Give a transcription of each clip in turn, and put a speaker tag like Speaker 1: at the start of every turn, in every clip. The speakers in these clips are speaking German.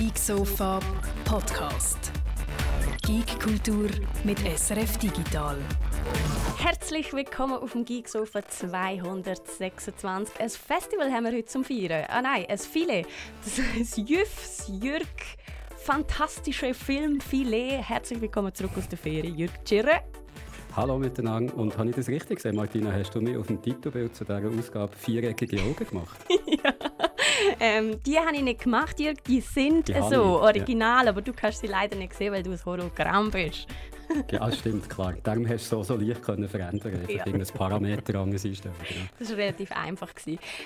Speaker 1: Geek Sofa Podcast. Geek Kultur mit SRF Digital.
Speaker 2: Herzlich willkommen auf dem Geek Sofa 226. Ein Festival haben wir heute zum Feiern. Ah nein, ein Filet. Das ist Jüff, Jürg. Fantastische Filmfilet. Herzlich willkommen zurück aus der Ferien, Jürg Tschirre.
Speaker 3: Hallo miteinander. Und habe ich das richtig gesehen, Martina? Hast du mir auf dem Titelbild zu dieser Ausgabe viereckige Augen gemacht?
Speaker 2: ja. Ähm, die habe ich nicht gemacht, Jürg. Die sind die so original, ja. aber du kannst sie leider nicht sehen, weil du ein Hologramm bist
Speaker 3: ja, stimmt, klar. Darum hast du so, so leicht können verändern können. Ja. Irgendein Parameter anders einstellen. Genau.
Speaker 2: Das war relativ einfach.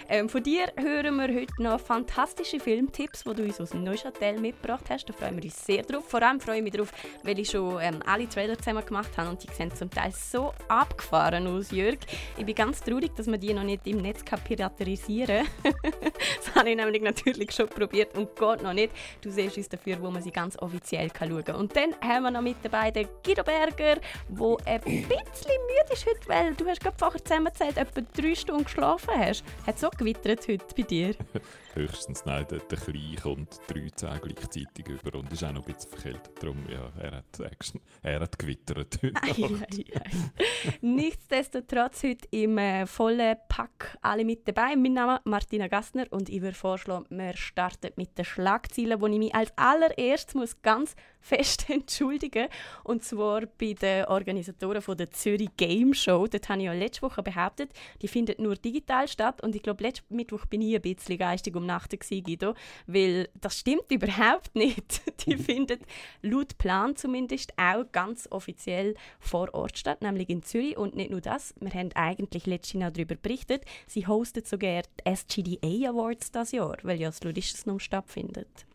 Speaker 2: Ähm, von dir hören wir heute noch fantastische Filmtipps, die du uns aus dem Neuchâtel mitgebracht hast. Da freuen wir uns sehr drauf. Vor allem freue ich mich darauf, weil ich schon ähm, alle Trailer zusammen gemacht habe und die sehen zum Teil so abgefahren aus, Jörg. Ich bin ganz traurig, dass man die noch nicht im Netz piraterisieren kann. das habe ich nämlich natürlich schon probiert und geht noch nicht. Du siehst uns dafür, wo man sie ganz offiziell schauen kann. Und dann haben wir noch mit dabei den Guido Berger, der ein bisschen müde ist heute, weil du hast gerade vorher zusammengezählt, etwa drei Stunden geschlafen hast. Hat es so gewittert heute bei dir?
Speaker 4: Höchstens, nein, der, der Kleine kommt drei Zähne gleichzeitig über und ist auch noch ein bisschen verkältet. Darum, ja, er hat, er hat gewittert heute ei, ei,
Speaker 2: ei. Nichtsdestotrotz heute im äh, vollen Pack alle mit dabei. Mein Name ist Martina Gassner und ich würde vorschlagen, wir starten mit den Schlagzeilen, wo ich mich als allererstes muss ganz fest entschuldigen Und zwar bei den Organisatoren von der Zürich Game Show. Dort habe ich ja letzte Woche behauptet, die findet nur digital statt. Und ich glaube, letzten Mittwoch bin ich ein bisschen geistig umnachtet, Guido. Weil das stimmt überhaupt nicht. die findet laut Plan zumindest auch ganz offiziell vor Ort statt, nämlich in Zürich. Und nicht nur das, wir haben eigentlich letztes Jahr darüber berichtet. Sie hostet sogar die SGDA Awards das Jahr, weil ja das Ludisches stattfindet.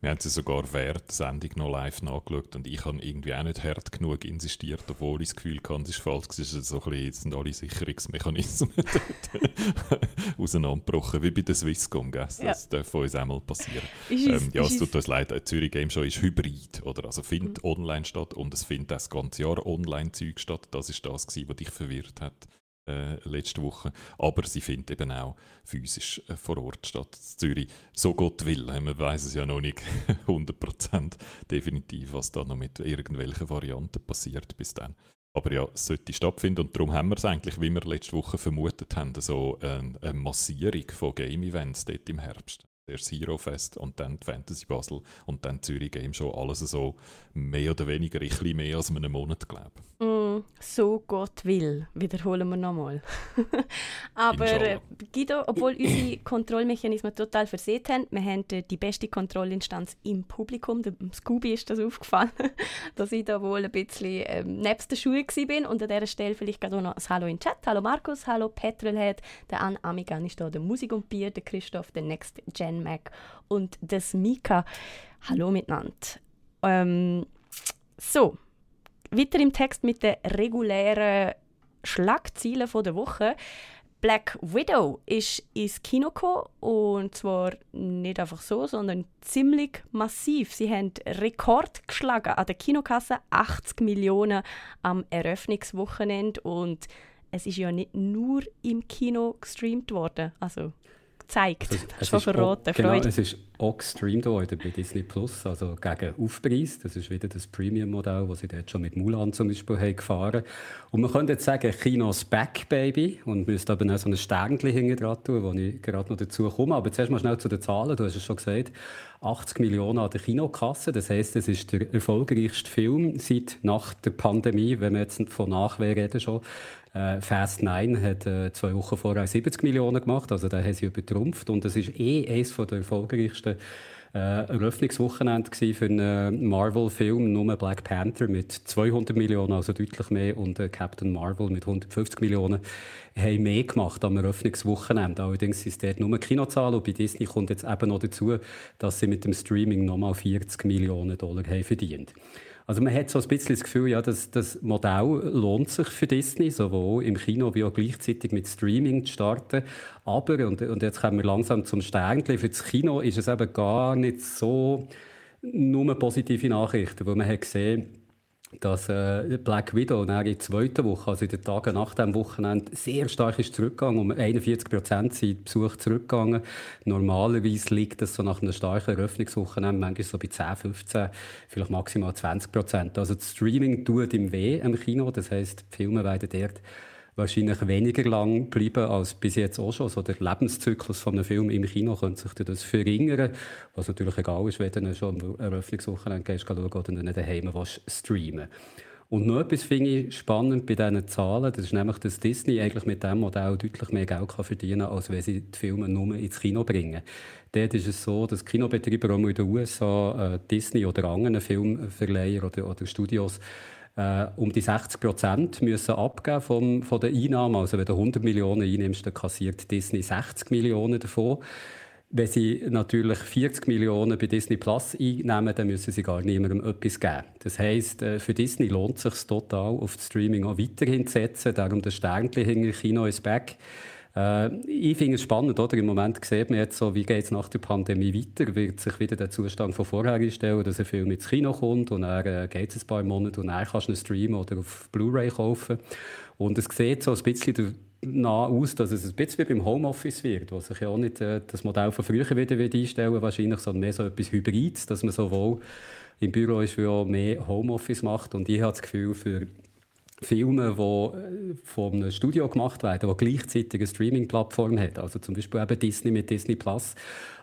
Speaker 4: Wir haben sie sogar während der Sendung noch live nachgeschaut und ich habe irgendwie auch nicht hart genug insistiert, obwohl ich das Gefühl hatte, es ist falsch. Es ist so ein bisschen, sind alle Sicherungsmechanismen auseinandergebrochen, wie bei der Swisscom. Gell? Das ja. darf uns auch mal passieren. ähm, ja, es tut uns leid, die Zürich Game Show ist hybrid. Oder? Also findet mhm. online statt und es findet das ganze Jahr Online-Zeug statt. Das ist das, was dich verwirrt hat äh, letzte Woche. Aber sie findet eben auch physisch äh, vor Ort statt. Zürich, so Gott will. Man weiß es ja noch nicht 100% definitiv, was da noch mit irgendwelchen Varianten passiert bis dann. Aber ja, es sollte stattfinden und darum haben wir es eigentlich, wie wir letzte Woche vermutet haben, so eine, eine Massierung von Game-Events dort im Herbst. Erst Hero Fest und dann die Fantasy Basel und dann Zürich Game Show. Alles so mehr oder weniger, ein bisschen mehr als einen Monat, glaube ich.
Speaker 2: Mm so Gott will, wiederholen wir nochmal. Aber äh, Guido, obwohl unsere Kontrollmechanismen total verseht haben, wir haben die beste Kontrollinstanz im Publikum, dem Scooby ist das aufgefallen, dass ich da wohl ein bisschen ähm, nebst der Schule bin und an dieser Stelle vielleicht gerade noch ein Hallo in den Chat. Hallo Markus, hallo Petrolhead, der Anne Amigan ist da, der Musik und Bier, der Christoph, der Next Gen Mac und das Mika. Hallo miteinander. Ähm, so, weiter im Text mit den regulären Schlagzeilen der Woche. Black Widow ist ins Kino gekommen und zwar nicht einfach so, sondern ziemlich massiv. Sie haben Rekord geschlagen an der Kinokasse, 80 Millionen am Eröffnungswochenende und es ist ja nicht nur im Kino gestreamt worden, also gezeigt.
Speaker 3: Also, es, schon verraten. Genau, es ist auch gestreamt worden bei Disney Plus, also gegen Aufpreis. Das ist wieder das Premium-Modell, das sie dort schon mit Mulan zum Beispiel haben gefahren Und man könnte jetzt sagen, Kinos Back, Baby. Und müsste aber noch so ein Sternchen hinten dran tun, wo ich gerade noch dazu komme. Aber zuerst mal schnell zu den Zahlen. Du hast es schon gesagt. 80 Millionen an der Kinokasse. Das heisst, es ist der erfolgreichste Film seit nach der Pandemie, wenn wir jetzt von Nachwehr reden schon. Äh, Fast 9 hat äh, zwei Wochen vorher 70 Millionen gemacht, also da haben sie übertrumpft. Und das ist eh eines der erfolgreichsten äh, Eröffnungswochenende für einen Marvel-Film, nur Black Panther mit 200 Millionen, also deutlich mehr, und äh, Captain Marvel mit 150 Millionen, haben mehr gemacht am Eröffnungswochenende. Allerdings es dort nur Kinozahlen. Und bei Disney kommt jetzt eben noch dazu, dass sie mit dem Streaming nochmal 40 Millionen Dollar haben verdient also man hat so ein bisschen das Gefühl, ja, dass das Modell lohnt sich für Disney, sowohl im Kino wie auch gleichzeitig mit Streaming zu starten. Aber, und, und jetzt kommen wir langsam zum Sternchen, für das Kino ist es eben gar nicht so nur positive Nachrichten, wo man hat gesehen dass äh, Black Widow in der zweiten Woche, also in den Tagen nach dem Wochenende, sehr stark ist zurückgegangen. Um 41 Prozent sind Besuch zurückgegangen. Normalerweise liegt das so nach einem starken Eröffnungswochenende manchmal so bei 10, 15, vielleicht maximal 20 Prozent. Also das Streaming tut im Weh im Kino. Das heisst, die Filme werden dort wahrscheinlich weniger lang bleiben als bis jetzt auch schon. So der Lebenszyklus von einem Film im Kino könnte sich das verringern, was natürlich egal ist, wenn du schon am Eröffnungswochenende gehst, schauen oder dann daheim streamen und noch etwas finde ich spannend bei diesen Zahlen, das ist nämlich, dass Disney eigentlich mit diesem Modell deutlich mehr Geld kann verdienen kann, als wenn sie die Filme nur ins Kino bringen. Dort ist es so, dass Kinobetreiber auch in den USA äh, Disney oder anderen Filmverleiher oder, oder Studios äh, um die 60 Prozent müssen abgeben vom, von den Einnahmen. Also wenn du 100 Millionen einnimmst, dann kassiert Disney 60 Millionen davon. Wenn sie natürlich 40 Millionen bei Disney Plus einnehmen, dann müssen sie gar niemandem etwas geben. Das heisst, äh, für Disney lohnt es sich total, auf das Streaming auch weiterhin zu setzen. Darum das Sternchen hinter Kino ist back. Äh, ich finde es spannend, oder? Im Moment sieht man jetzt so, wie geht es nach der Pandemie weiter? Wird sich wieder der Zustand von vorher einstellen, dass ein Film ins Kino kommt und dann äh, geht es ein paar Monate und dann kannst du ihn streamen oder auf Blu-ray kaufen. Und es sieht so ein bisschen nah aus, dass es ein bisschen wie beim Homeoffice wird, wo sich ja auch nicht äh, das Modell von früher wieder, wieder einstellen wahrscheinlich, sondern mehr so etwas Hybrids, dass man sowohl im Büro ist, wie auch mehr Homeoffice macht. Und ich habe das Gefühl, für Filme, die äh, von einem Studio gemacht werden, die gleichzeitig eine Streaming-Plattform hat. Also zum Beispiel eben Disney mit Disney Plus.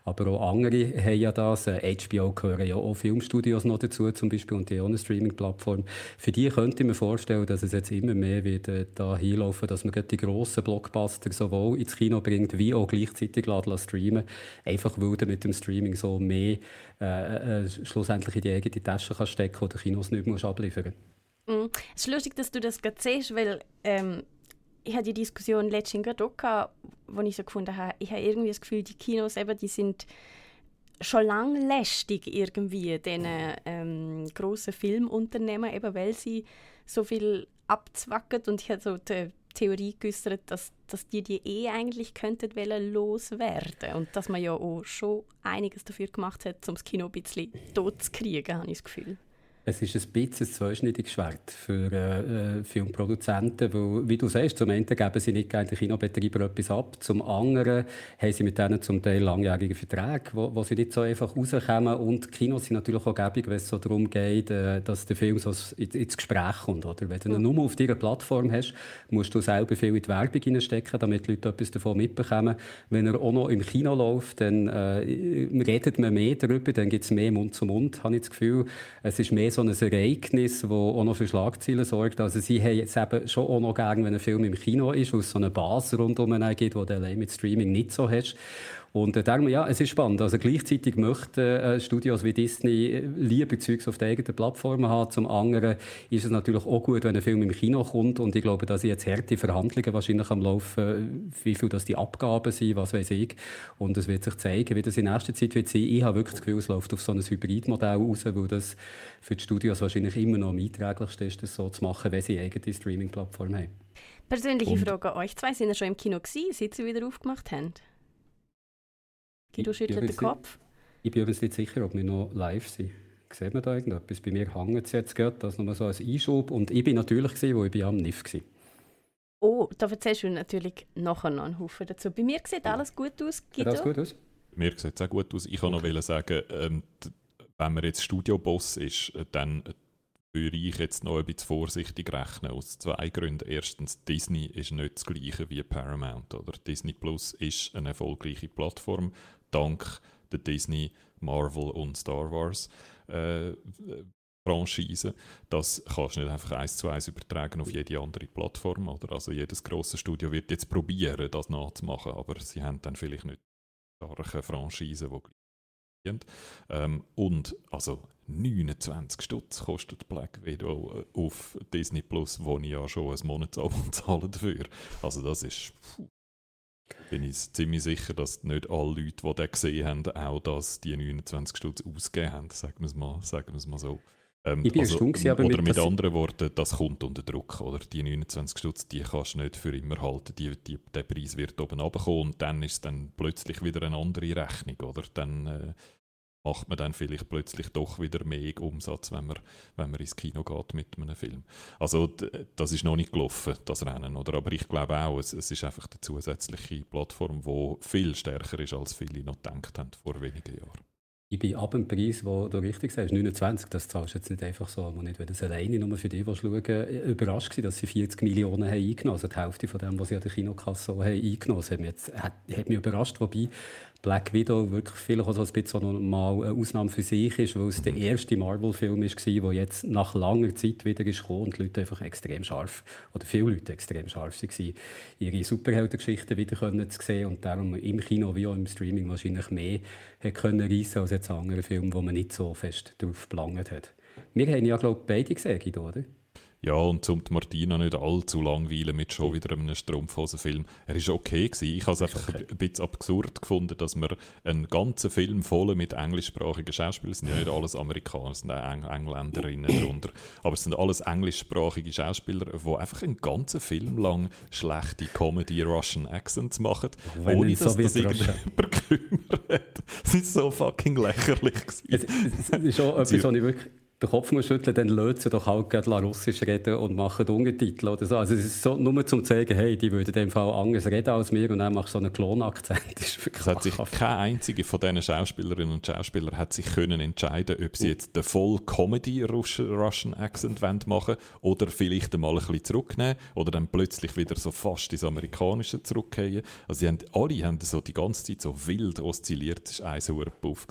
Speaker 3: Aber auch andere haben ja das. HBO äh, gehören ja auch Filmstudios noch dazu, zum Beispiel, und die auch eine Streaming-Plattform. Für die könnte ich mir vorstellen, dass es jetzt immer mehr wird äh, da hinlaufen, dass man die grossen Blockbuster sowohl ins Kino bringt, wie auch gleichzeitig lassen, streamen. Einfach weil mit dem Streaming so mehr äh, äh, schlussendlich in die eigene Tasche kann stecken oder Kinos nicht mehr abliefern musst.
Speaker 2: Mm. Es ist lustig, dass du das gerade siehst, weil ähm, ich hatte die Diskussion letztens gerade auch gehabt, wo ich so gefunden habe, ich habe irgendwie das Gefühl, die Kinos eben, die sind schon lange lästig irgendwie, diesen ähm, grossen Filmunternehmen, eben weil sie so viel abzwacken und ich habe so die Theorie geäußert, dass, dass die die eh eigentlich könnten loswerden und dass man ja auch schon einiges dafür gemacht hat, um das Kino ein bisschen tot zu kriegen, habe ich das Gefühl.
Speaker 3: Es ist ein bisschen ein zweischneidiges Schwert für äh, äh, Filmproduzenten, weil, wie du sagst, zum einen geben sie nicht gerne den Kinobetreiber etwas ab, zum anderen haben sie mit denen zum Teil langjährige Verträge, wo, wo sie nicht so einfach rauskommen und Kinos sind natürlich auch gäbig, wenn es so darum geht, äh, dass der Film so ins Gespräch kommt. Oder? Wenn du ihn nur auf deiner Plattform hast, musst du selber viel in die Werbung hineinstecken, damit die Leute etwas davon mitbekommen. Wenn er auch noch im Kino läuft, dann äh, redet man mehr darüber, dann gibt es mehr Mund zu Mund, habe ich das Gefühl. Es ist mehr so ein Ereignis, das auch noch für Schlagzeilen sorgt. Also sie haben jetzt eben schon auch noch gern, wenn ein Film im Kino ist, wo es so eine Basis rundum gibt, die du allein mit Streaming nicht so hast. Und äh, darum, ja, es ist spannend. Also gleichzeitig möchten äh, Studios wie Disney äh, lieber Zeugs auf der eigenen Plattform haben. Zum anderen ist es natürlich auch gut, wenn ein Film im Kino kommt. Und ich glaube, da sind jetzt harte Verhandlungen wahrscheinlich am Laufen, wie viel das die Abgaben sind, was weiß ich. Und es wird sich zeigen, wie das in nächster Zeit wird sein. Ich habe wirklich das Gefühl, es läuft auf so ein Hybridmodell raus, weil das für die Studios wahrscheinlich immer noch am einträglichsten ist, das so zu machen, wenn sie eigene Streaming-Plattform haben.
Speaker 2: Persönliche und Frage an euch zwei. Sind ihr schon im Kino gewesen, seit sie wieder aufgemacht haben? Guido schüttelt den Kopf.
Speaker 3: Ich bin übrigens nicht sicher, ob wir noch live sind. Sieht man da irgendetwas? Bei mir hängt es jetzt gerade, das nochmal so als Einschub. Und ich bin natürlich, gewesen, wo ich am NIF war.
Speaker 2: Oh, da erzählst du natürlich nachher noch einen Haufen dazu. Bei mir sieht alles gut aus, Guido. Sieht alles gut aus?
Speaker 4: Mir sieht es auch gut aus. Ich kann okay. noch sagen, ähm, wenn man jetzt Studioboss ist, äh, dann würde ich jetzt noch ein bisschen vorsichtig rechnen, aus zwei Gründen. Erstens, Disney ist nicht das gleiche wie Paramount. Oder? Disney Plus ist eine erfolgreiche Plattform dank der Disney, Marvel und Star Wars äh, Franchise. Das kannst du nicht einfach eins zu eins übertragen auf jede andere Plattform. Oder? Also jedes große Studio wird jetzt probieren, das nachzumachen, aber sie haben dann vielleicht nicht starke Franchise, die ähm, und also 29 Stutz kostet Black Widow äh, auf Disney Plus, wo ich ja schon ein Monatsabo zahle dafür. Also das ist puh, bin ich ziemlich sicher, dass nicht alle Leute, die das gesehen haben, auch das, die 29 Stutz ausgegeben haben, sagen wir es mal, sagen wir es mal so. Ähm, ich bin also, gewesen, aber oder mit, mit anderen Worten, das kommt unter Druck. Oder? Die 29 Stutz, die kannst du nicht für immer halten. Die, die, der Preis wird oben runterkommen und dann ist es dann plötzlich wieder eine andere Rechnung. Oder? Dann, äh, macht man dann vielleicht plötzlich doch wieder mehr Umsatz, wenn man, wenn man ins Kino geht mit einem Film. Also das ist noch nicht gelaufen, das Rennen. Oder? Aber ich glaube auch, es, es ist einfach eine zusätzliche Plattform, die viel stärker ist, als viele noch gedacht haben vor wenigen Jahren.
Speaker 3: Ich bin ab dem Preis, den du richtig sagst, 29, das zahlst du jetzt nicht einfach so, aber nicht, wenn das alleine nur für dich schauen überrascht war, dass sie 40 Millionen haben eingenommen haben, also die Hälfte von dem, was sie an der Kinokasse haben eingenommen haben. Hat mich, hat, hat mich überrascht, wobei Black Widow wirklich vielleicht auch so ein bisschen mal eine Ausnahme für sich ist, weil es der erste Marvel-Film war, der jetzt nach langer Zeit wieder ist und die Leute einfach extrem scharf, oder viele Leute extrem scharf waren, ihre Superheldengeschichten wieder zu sehen und darum im Kino wie auch im Streaming wahrscheinlich mehr können reissen als jetzt andere Filme, wo man nicht so fest drauf gelangt hat. Wir haben ja, glaube ich, beide gesehen, oder?
Speaker 4: Ja, und zum Martina nicht allzu langweilen mit schon wieder einem Strumpfhosenfilm. Er ist okay gewesen. Ich habe es einfach okay. ein bisschen absurd gefunden, dass man einen ganzen Film voll mit englischsprachigen Schauspielern, sind ja nicht alles Amerikaner, es sind auch Eng Engländerinnen darunter, aber es sind alles englischsprachige Schauspieler, die einfach einen ganzen Film lang schlechte Comedy-Russian Accents machen, Wenn ohne dass so das irgendjemand kümmert. Es ist so fucking lächerlich gewesen.
Speaker 3: Es, es, es ist auch etwas, was ich wirklich den Kopf muss schütteln, dann lösen sie doch halt gerade Russisch reden und machen Untertitel oder so. Also es ist so, nur zum zeigen, hey, die würden in dem Fall anders reden als mir und dann machst du so einen Klonakzent.
Speaker 4: Es hat sich keine einzige von diesen Schauspielerinnen und Schauspielern hat sich können entscheiden, ob sie jetzt den voll Comedy Russian Accent machen oder vielleicht einmal ein bisschen zurücknehmen oder dann plötzlich wieder so fast ins Amerikanische zurückgehen. Also sie haben, alle haben so die ganze Zeit so wild oszilliert. Es war ein Puff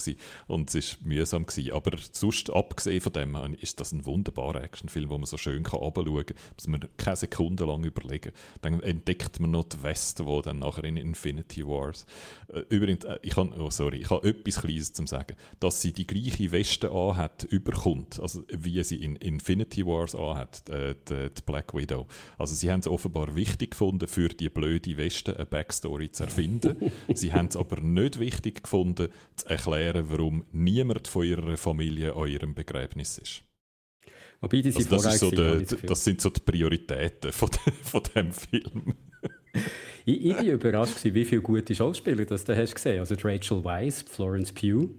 Speaker 4: und es war mühsam gewesen. Aber sonst abgesehen von dem ist das ein wunderbarer Actionfilm, wo man so schön kann runterschauen kann, muss man keine Sekunde lang überlegen. Dann entdeckt man noch die Weste, die dann nachher in Infinity Wars. Äh, übrigens, äh, ich habe, oh sorry, ich habe etwas Kleines zu sagen. Dass sie die gleiche Weste anhat, überkommt, also wie sie in Infinity Wars anhat, äh, die, die Black Widow. Also sie haben es offenbar wichtig gefunden, für die blöde Weste eine Backstory zu erfinden. sie haben es aber nicht wichtig gefunden, zu erklären, warum niemand von ihrer Familie an ihrem Begräbnis Ergebnis ist. Wobei die also das, so de, das, sind so die Prioritäten von, de, von diesem Film.
Speaker 3: ich, ich war überrascht, wie viele gute Schauspieler das du hast gesehen. Also Rachel Weisz, Florence Pugh,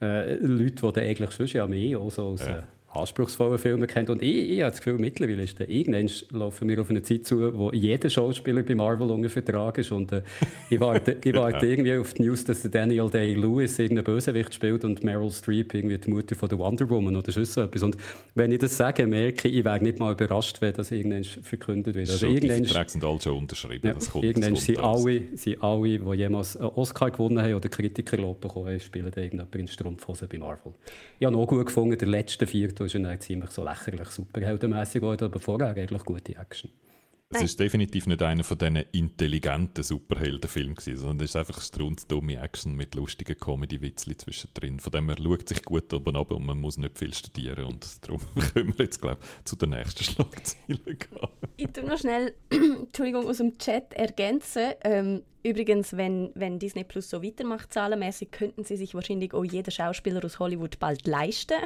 Speaker 3: äh, Leute, die eigentlich schon ja mehr auch so aus, ja. Anspruchsvollen Filme kennt. Und ich, ich habe das Gefühl, mittlerweile ist der, irgendwann laufen wir auf eine Zeit zu, wo jeder Schauspieler bei Marvel unter Vertrag ist. Und äh, ich warte, ich warte irgendwie auf die News, dass Daniel Day-Lewis irgendeinen Bösewicht spielt und Meryl Streep irgendwie die Mutter von der Wonder Woman oder so etwas. Und wenn ich das sage, merke ich, ich wäre nicht mal überrascht, wenn das irgendwann verkündet wird.
Speaker 4: Also irgendwann, die Verträge sind alle schon unterschrieben. Ja,
Speaker 3: kommt, irgendwann sind, alle, sind alle, die jemals einen Oscar gewonnen haben oder Kritikerlob bekommen haben, spielen irgendjemand in Strumpfhosen bei Marvel. Ich habe noch gut gefunden, der letzte Viertel ist dann ziemlich so lächerlich superheldenmäßig geworden, aber vorher eigentlich gute Action.
Speaker 4: Es ist definitiv nicht einer von diesen intelligenten Superheldenfilmen sondern es ist einfach strunzdumme Action mit lustigen Comedy-Witzchen zwischendrin. Von dem her schaut sich gut oben ab und man muss nicht viel studieren und darum können wir jetzt, glaube ich, zu den nächsten Schlagzeilen gehen.
Speaker 2: Ich tue noch schnell, Entschuldigung, aus dem Chat ergänzen. Ähm, Übrigens, wenn, wenn Disney Plus so weitermacht, zahlenmäßig, könnten sie sich wahrscheinlich auch jeden Schauspieler aus Hollywood bald leisten,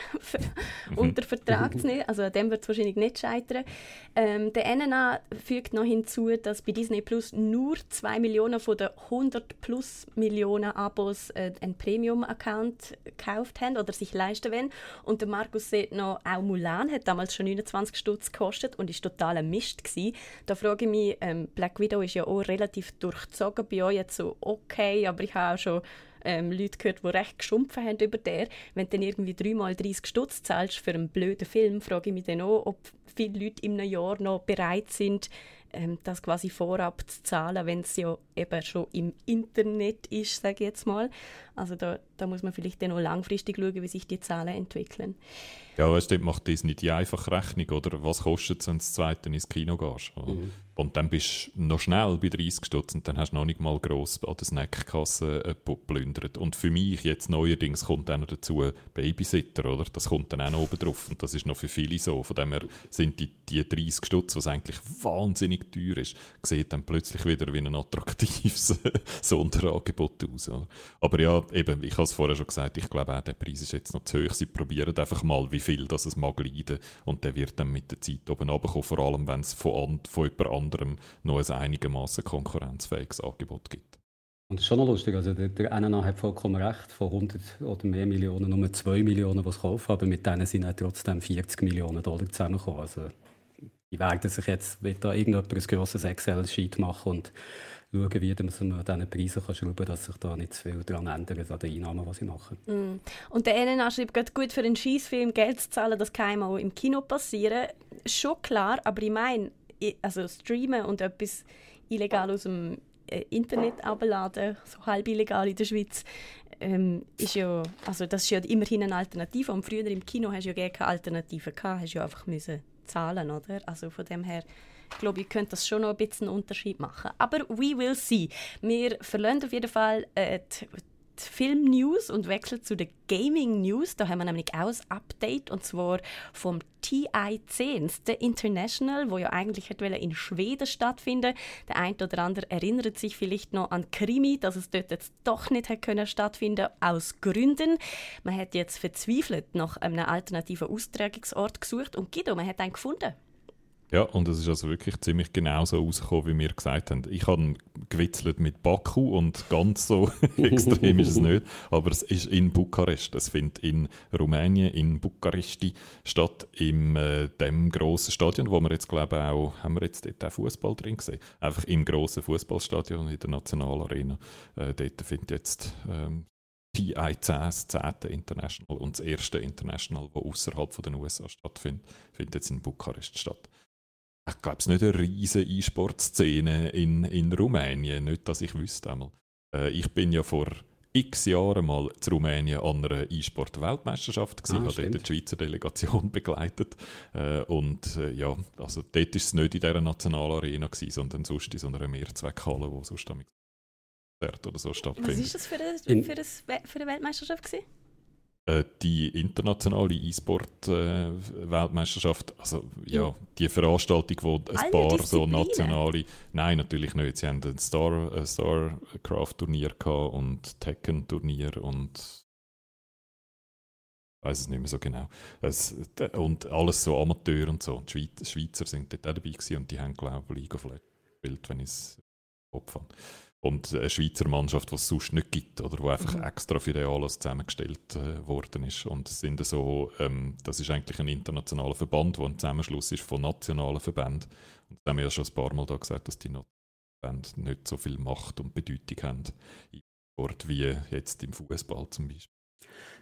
Speaker 2: mhm. unter Vertrag zu nehmen. Also an dem wird es wahrscheinlich nicht scheitern. Ähm, der NNA fügt noch hinzu, dass bei Disney Plus nur 2 Millionen von den 100 plus Millionen Abos äh, einen Premium-Account gekauft haben oder sich leisten wollen. Und der Markus sieht noch, auch Mulan hat damals schon 29 Stutz gekostet und ist total ein Mist gewesen. Da frage ich mich, ähm, Black Widow ist ja auch relativ durchzogen bei euch jetzt so okay, aber ich habe auch schon ähm, Leute gehört, die recht geschumpfen haben über der. Wenn du dann irgendwie dreimal 30 Stutz zahlst für einen blöden Film, frage ich mich dann auch, ob viele Leute in einem Jahr noch bereit sind, ähm, das quasi vorab zu zahlen, wenn es ja eben schon im Internet ist, sage ich jetzt mal. Also da, da muss man vielleicht dann auch langfristig schauen, wie sich die Zahlen entwickeln.
Speaker 4: Ja, weißt du, macht das nicht die einfache Rechnung, oder? Was kostet es, wenn du das zweite ins Kino gehst? Mhm. Und dann bist du noch schnell bei 30 Stutz und dann hast du noch nicht mal gross an der Snackkasse äh, geplündert. Und für mich jetzt neuerdings kommt dann noch dazu Babysitter, oder? Das kommt dann auch noch oben drauf und das ist noch für viele so. Von dem her sind die, die 30 Stutz, was eigentlich wahnsinnig teuer ist, sieht dann plötzlich wieder wie ein attraktives Sonderangebot aus. Oder? Aber ja, eben, ich habe es vorher schon gesagt, ich glaube auch, der Preis ist jetzt noch zu hoch. Sie probieren einfach mal, wie viel das es mag leiden und der wird dann mit der Zeit oben runterkommen, vor allem wenn es von, an, von jemand anderem noch ein einigermaßen konkurrenzfähiges Angebot gibt.
Speaker 3: Und das ist schon noch lustig. Also der, der NNA hat vollkommen recht. Von 100 oder mehr Millionen nur 2 Millionen, die es kaufen. Aber mit denen sind auch trotzdem 40 Millionen Dollar zusammengekommen. Also die werden sich jetzt, wird da irgendjemand ein grosses Excel-Sheet machen und schauen, wie man an diesen Preisen kann schrauben kann, dass sich da nicht zu viel daran ändert, an den Einnahmen, die sie machen.
Speaker 2: Mm. Und der NNA schreibt, gut für einen Schießfilm Geld zu zahlen, das kann auch im Kino passieren. Schon klar, aber ich meine, also streamen und etwas illegal aus dem äh, Internet abladen, so halb illegal in der Schweiz, ähm, ist ja, also das ist ja immerhin eine Alternative. Und früher im Kino hast du ja keine Alternative gehabt, hast ja einfach müssen zahlen, oder? Also von dem her glaube, ihr könnt das schon noch ein bisschen einen Unterschied machen. Aber we will see. Wir verlassen auf jeden Fall äh, die, die Film-News und wechseln zu den Gaming-News. Da haben wir nämlich auch ein Update, und zwar vom TI10, der International, wo ja eigentlich in Schweden stattfinden Der eine oder andere erinnert sich vielleicht noch an Krimi, dass es dort jetzt doch nicht hat können stattfinden aus Gründen. Man hat jetzt verzweifelt nach einem alternativen Austragungsort gesucht und Guido, man hat einen gefunden.
Speaker 4: Ja, und es ist also wirklich ziemlich genau so rausgekommen, wie wir gesagt haben. Ich habe gewitzelt mit Baku und ganz so extrem ist es nicht, aber es ist in Bukarest. Es findet in Rumänien, in Bukaresti statt, in äh, dem grossen Stadion, wo wir jetzt glaube auch, haben wir jetzt dort auch Fußball drin gesehen. Einfach im grossen Fußballstadion in der Nationalarena. Äh, dort findet jetzt ähm, TI10, das 10. International und das erste International, das außerhalb der USA stattfindet, findet jetzt in Bukarest statt ich glaube, es ist nicht eine riesige E-Sport-Szene in, in Rumänien, nicht, dass ich wüsste. Einmal. Äh, ich bin ja vor x Jahren mal zu Rumänien an einer E-Sport-Weltmeisterschaft gewesen, ah, habe dort die Schweizer Delegation begleitet äh, und äh, ja, also dort war es nicht in dieser Nationalarena gewesen, sondern sonst in so einer Mehrzweckhalle, wo sonst damit oder so stattfindet.
Speaker 2: Was war das für eine, für eine, für eine Weltmeisterschaft gewesen?
Speaker 4: Äh, die internationale E-Sport-Weltmeisterschaft, äh, also ja, die Veranstaltung, wo ein Alle paar so nationale, nein, natürlich nicht. Sie haben ein Star, ein Starcraft-Turnier und Tekken-Turnier und ich weiß es nicht mehr so genau. Es, und alles so Amateur und so. Die Schweizer sind dort auch dabei gewesen und die haben, glaube ich, League of Legends gespielt, wenn ich es Kopf habe und eine Schweizer Mannschaft, die es sonst nicht gibt oder wo einfach mhm. extra für den Anlass zusammengestellt äh, worden ist. Und sind so, ähm, das ist eigentlich ein internationaler Verband, der ein Zusammenschluss ist von nationalen Verbänden. Und da haben wir ja schon ein paar Mal da gesagt, dass die Verbände nicht so viel Macht und Bedeutung haben im Sport wie jetzt im Fußball zum Beispiel.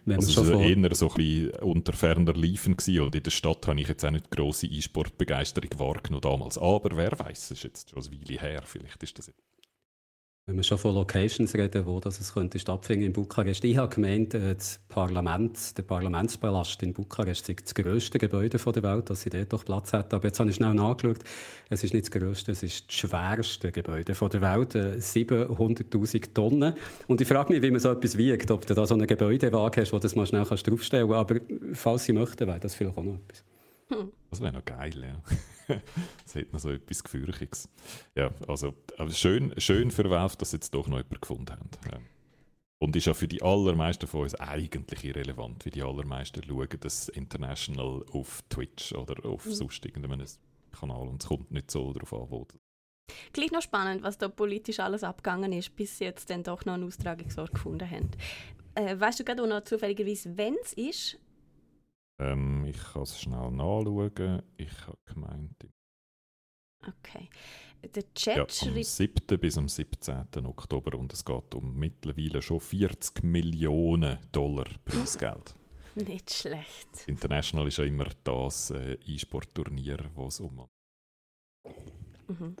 Speaker 4: Wenn also es war eher so ein bisschen unter ferner Liefen gewesen. und in der Stadt habe ich jetzt auch nicht grosse E-Sport-Begeisterung wahrgenommen damals. Aber wer weiß, es ist jetzt schon eine Weile her, vielleicht ist das jetzt
Speaker 3: wenn wir schon von Locations reden, wo das es könnte stattfinden in Bukarest. Ich habe gemeint, äh, das Parlament, der Parlamentspalast in Bukarest ist das grösste Gebäude der Welt, dass sie dort doch Platz hat. Aber jetzt habe ich schnell nachgeschaut. Es ist nicht das grösste, es ist das schwerste Gebäude der Welt. 700.000 äh, Tonnen. Und ich frage mich, wie man so etwas wiegt. Ob du da so eine Gebäudewaage hast, wo du das mal schnell draufstellen kannst. Aber falls Sie möchten, wäre das vielleicht auch noch etwas.
Speaker 4: Hm. Das wäre noch geil, ja. das hat noch so etwas Gefürchiges. Ja, also schön, schön für Valve, dass sie jetzt doch noch jemanden gefunden haben. Ja. Und ist ja für die allermeisten von uns eigentlich irrelevant, wie die allermeisten schauen das International auf Twitch oder auf mhm. sonst irgendeinem Kanal und es kommt nicht so darauf an, wo
Speaker 2: Gleich noch spannend, was da politisch alles abgegangen ist, bis sie jetzt dann doch noch einen Austragungsort gefunden haben. Äh, weißt du gerade auch noch zufälligerweise, wenn es ist?
Speaker 4: Ähm, ich kann es schnell nachschauen. Ich habe gemeint.
Speaker 2: Okay. Der Chat
Speaker 4: ja, vom 7. bis am 17. Oktober und es geht um mittlerweile schon 40 Millionen Dollar Preisgeld.
Speaker 2: Nicht schlecht.
Speaker 4: International ist ja immer das äh, E-Sport-Turnier, wo es um.
Speaker 2: Mhm.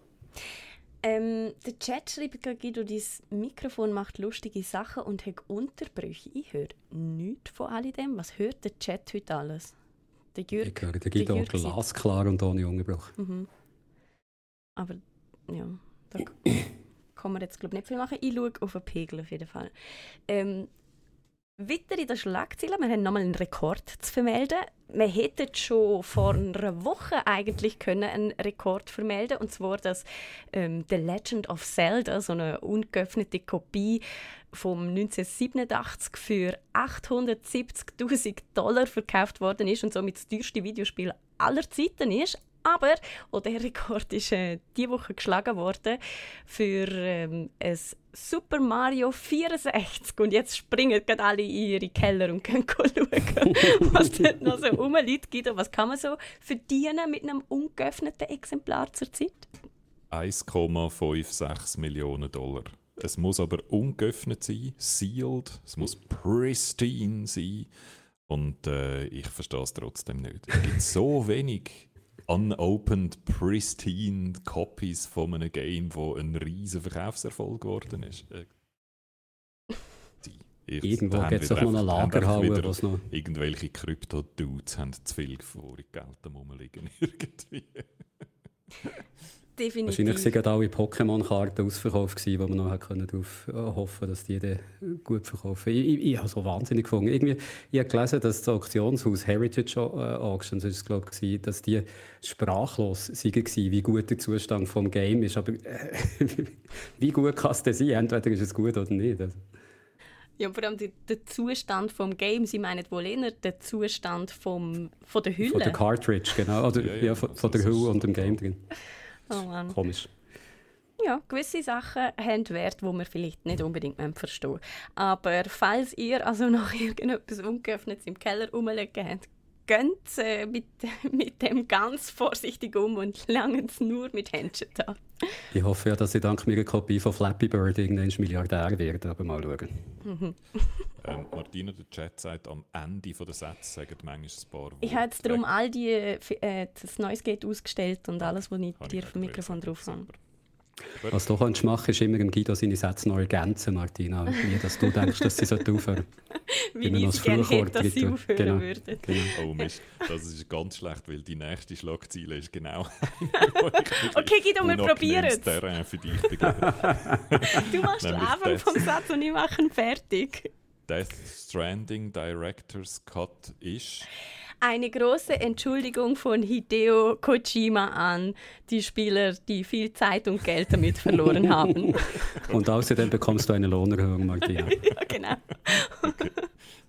Speaker 2: Ähm, der Chat schreibt gerade, Guido, dein Mikrofon macht lustige Sachen und hat Unterbrüche. Ich höre nichts von all dem. Was hört der Chat heute alles?
Speaker 3: Der Jürg, ich höre der Guido der glasklar und ohne Unterbruch.
Speaker 2: Mhm. Aber ja, da kann man jetzt glaube nicht viel machen. Ich schaue auf den Pegel auf jeden Fall. Ähm, weiter in der Schlagzeile, wir haben nochmal einen Rekord zu vermelden. Wir hätten schon vor einer Woche eigentlich können einen Rekord vermelden und zwar, dass ähm, The Legend of Zelda, so eine ungeöffnete Kopie vom 1987 für 870.000 Dollar verkauft worden ist und somit das teuerste Videospiel aller Zeiten ist. Aber auch der Rekord ist äh, diese Woche geschlagen worden für ähm, ein Super Mario 64. Und jetzt springen gerade alle in ihre Keller und können schauen, was dort noch so rumliegt. Guido, was kann man so verdienen mit einem ungeöffneten Exemplar zurzeit?
Speaker 4: 1,56 Millionen Dollar. Es muss aber ungeöffnet sein, sealed, es muss pristine sein. Und äh, ich verstehe es trotzdem nicht. Es gibt so wenig unopened, pristine Copies von einem Game, das ein riesiger Verkaufserfolg geworden ist. Äh,
Speaker 3: ich, Irgendwo gibt es doch noch ein Lagerhalle, was noch...
Speaker 4: Irgendwelche Krypto-Dudes haben zu viel vor Geld am rumliegen irgendwie.
Speaker 2: Definitiv.
Speaker 3: Wahrscheinlich waren alle Pokémon-Karten ausverkauft, gewesen, wo man noch darauf äh, hoffen dass die dann gut verkaufen. Ich, ich, ich habe so wahnsinnig gefunden. Irgendwie, ich habe gelesen, dass das Auktionshaus Heritage äh, Auctions ist, glaube ich, dass die sprachlos waren, wie gut der Zustand des Game ist. Aber äh, wie gut kann es denn sein? Entweder ist es gut oder nicht. Also.
Speaker 2: Ja, vor allem der Zustand des Games. Sie meinen wohl eher den Zustand vom, von der Hülle.
Speaker 3: Von der Cartridge, genau. Oder, ja, ja, ja von, von der Hülle und dem Game drin.
Speaker 2: Oh Mann.
Speaker 3: Komisch.
Speaker 2: Ja, gewisse Sachen haben Wert, die man vielleicht nicht unbedingt verstehen Aber falls ihr also noch irgendetwas Ungeöffnetes im Keller rumliegen habt, geht äh, mit, mit dem ganz vorsichtig um und langen es nur mit Händchen da.
Speaker 3: Ich hoffe ja, dass ich dank meiner Kopie von Flappy Bird irgendwann Milliardär werde, aber mal schauen.
Speaker 4: Mhm. ähm, Martina, der Chat sagt, am Ende der Sätze sagen manchmal ein paar Worte.
Speaker 2: Ich habe jetzt darum all die, äh, das Neues geht ausgestellt und alles, was ich dir auf dem Mikrofon drauf habe.
Speaker 3: Was du kannst machen, ist immer im Guido seine Sätze noch ergänzen, Martina. Wie dass du denkst, dass sie aufhören sollte.
Speaker 2: Wie ich es gerne hätte, dass sie aufhören genau. würden.
Speaker 4: Genau. Oh Mist, das ist ganz schlecht, weil die nächste Schlagzeile ist genau
Speaker 2: Okay, Guido, wir probieren es.
Speaker 4: für dich du
Speaker 2: machst den Anfang vom Satz und ich mache ihn fertig.
Speaker 4: Death Stranding Director's Cut ist
Speaker 2: eine große Entschuldigung von Hideo Kojima an die Spieler, die viel Zeit und Geld damit verloren haben.
Speaker 3: Und außerdem bekommst du eine Lohnerhöhung, Martina.
Speaker 2: ja, genau.
Speaker 4: Okay.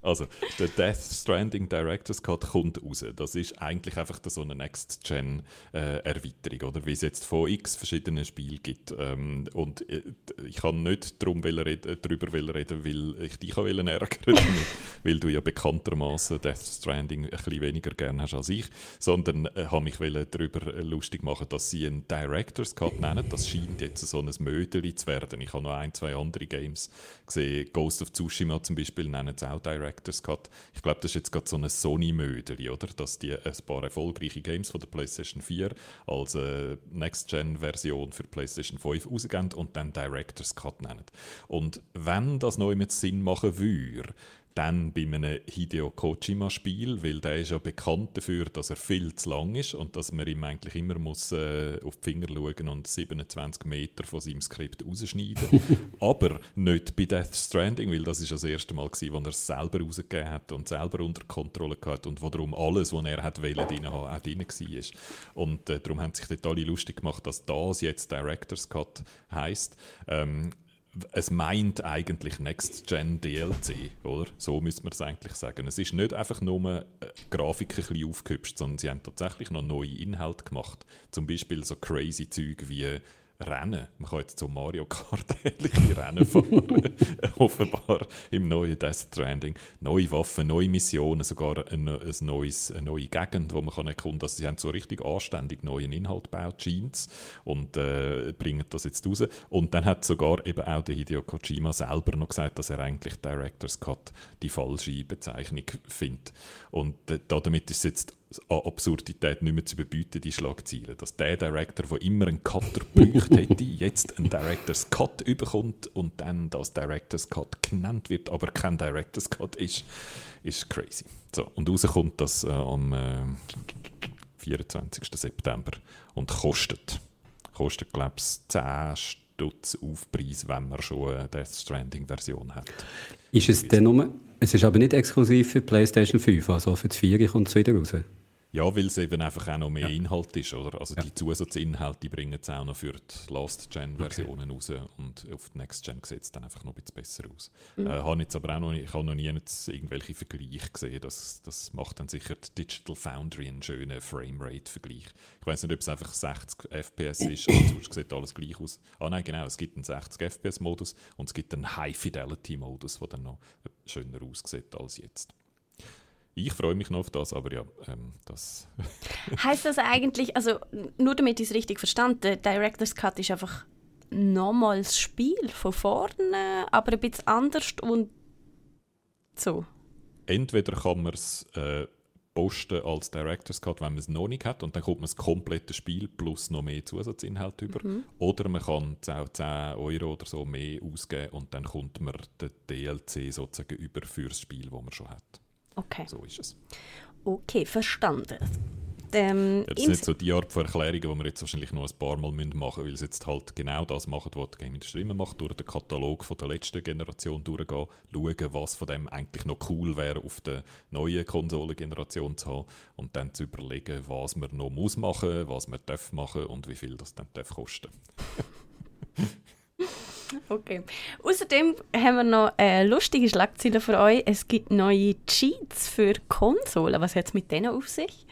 Speaker 4: Also, der Death Stranding Director's Cut kommt raus. Das ist eigentlich einfach so eine Next-Gen-Erweiterung, äh, oder? Wie es jetzt von x verschiedenen Spielen gibt. Ähm, und äh, ich kann nicht darum reden, darüber reden, weil ich dich auch ärgern weil du ja bekanntermaßen Death Stranding ein bisschen weniger gerne hast als ich, sondern äh, habe mich darüber lustig machen, dass sie einen Director's Cut nennen. Das scheint jetzt so ein Mödeli zu werden. Ich habe noch ein, zwei andere Games gesehen. Ghost of Tsushima zum Beispiel nennen es auch Director's Directors Cut. Ich glaube, das ist jetzt gerade so eine Sony-Mödeli, oder? Dass die ein paar erfolgreiche Games von der PlayStation 4 als äh, Next-Gen-Version für PlayStation 5 rausgeben und dann Directors Cut nennen. Und wenn das neu mit Sinn machen würde, dann bei einem Hideo Kojima-Spiel, weil der ist ja bekannt dafür, dass er viel zu lang ist und dass man ihm eigentlich immer muss, äh, auf die Finger schauen und 27 Meter von seinem Skript rausschneiden. Aber nicht bei Death Stranding, weil das ist das erste Mal, gewesen, wo er es selber rausgegeben hat und selber unter Kontrolle hatte und wo darum alles, was er hat wollen, drin haben, auch drin war. Und äh, darum haben sich dort alle lustig gemacht, dass das jetzt Director's Cut heisst. Ähm, es meint eigentlich Next Gen DLC, oder? So müsste man es eigentlich sagen. Es ist nicht einfach nur äh, Grafik ein bisschen aufgehübscht, sondern sie haben tatsächlich noch neue Inhalte gemacht. Zum Beispiel so crazy Zeug wie Rennen. Man kann jetzt so Mario Kart ähnliche Rennen fahren. Offenbar im neuen Death Stranding. Neue Waffen, neue Missionen, sogar ein, ein neues, eine neue Gegend, wo man kann erkunden kann. Also sie haben so richtig anständig neuen Inhalt gebaut, Jeans, und äh, bringen das jetzt raus. Und dann hat sogar eben auch der Hideo Kojima selber noch gesagt, dass er eigentlich Director's Cut die falsche Bezeichnung findet. Und äh, damit ist es jetzt an Absurdität nicht mehr zu überbieten, die Schlagzeilen. Dass der Director, der immer einen Cutter gebraucht hätte, jetzt einen Director's Cut überkommt und dann das Director's Cut genannt wird, aber kein Director's Cut ist, ist crazy. So, und rauskommt das äh, am äh, 24. September und kostet, kostet glaube ich 10 Stutz Aufpreis, wenn man schon eine Death Stranding-Version hat.
Speaker 3: Ist es denn nur, es ist aber nicht exklusiv für PlayStation 5, also für die 4 kommt es wieder raus?
Speaker 4: Ja, weil es eben einfach auch noch mehr ja. Inhalt ist, oder? Also ja. die Zusatzinhalte bringen es auch noch für die Last-Gen-Versionen okay. raus und auf die Next-Gen sieht es dann einfach noch ein bisschen besser aus. Mhm. Äh, habe jetzt aber auch noch, ich habe noch nie irgendwelche Vergleiche gesehen. Das, das macht dann sicher die Digital Foundry einen schönen Framerate-Vergleich. Ich weiß nicht, ob es einfach 60 FPS ist, aber sonst sieht alles gleich aus. Ah nein, genau, es gibt einen 60 FPS-Modus und es gibt einen High-Fidelity-Modus, der dann noch schöner aussieht als jetzt. Ich freue mich noch auf das, aber ja, ähm, das.
Speaker 2: heißt das eigentlich, also nur damit ich es richtig verstanden, der Director's Cut ist einfach nochmals Spiel von vorne, aber ein bisschen anders und so.
Speaker 4: Entweder kann man es äh, posten als Director's Cut, wenn man es noch nicht hat, und dann kommt man das komplette Spiel plus noch mehr Zusatzinhalt über. Mhm. Oder man kann 10, 10 Euro oder so mehr ausgeben und dann kommt man den DLC sozusagen über fürs Spiel, das man schon hat.
Speaker 2: Okay.
Speaker 4: So ist es.
Speaker 2: Okay, verstanden.
Speaker 4: Ähm, ja, das sind so die Art von Erklärungen, die wir jetzt wahrscheinlich noch ein paar Mal machen müssen, weil sie jetzt halt genau das machen, was die Game Industry immer macht, durch den Katalog von der letzten Generation durchgehen, schauen, was von dem eigentlich noch cool wäre, auf der neuen Konsolengeneration zu haben und dann zu überlegen, was man noch muss machen, was man darf machen und wie viel das dann darf kosten.
Speaker 2: Okay. Außerdem haben wir noch eine lustige Schlagzeile für euch. Es gibt neue Cheats für Konsolen. Was hat es mit denen auf sich?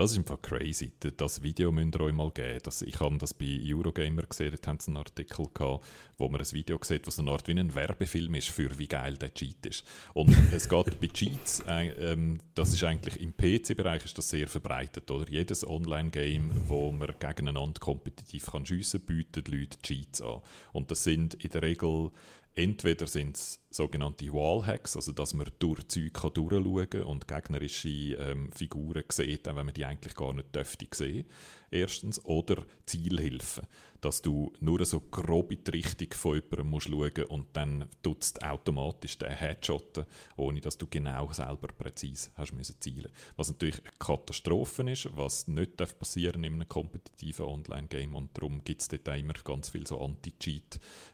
Speaker 4: Das ist einfach crazy. Das Video müsst ihr euch mal geben. Das, ich habe das bei Eurogamer gesehen, da haben sie einen Artikel gehabt, wo man ein Video sieht, was so eine Art wie ein Werbefilm ist für wie geil der Cheat ist. Und es geht bei Cheats, äh, ähm, das ist eigentlich im PC-Bereich ist das sehr verbreitet, oder? Jedes Online-Game, wo man gegeneinander kompetitiv kann schiessen, bietet Leute Cheats an. Und das sind in der Regel Entweder sind es sogenannte Wallhacks, also dass man durch Zeug durchschauen kann und gegnerische ähm, Figuren sieht, auch wenn man die eigentlich gar nicht dürfte sehen. Erstens. Oder Zielhilfen dass du nur so grob in die Richtung von jemandem musst schauen und dann tut es automatisch den Headshotten, ohne dass du genau selber präzise hast müssen zielen. Was natürlich eine Katastrophe ist, was nicht passieren in einem kompetitiven Online-Game und darum gibt es dort immer ganz viel so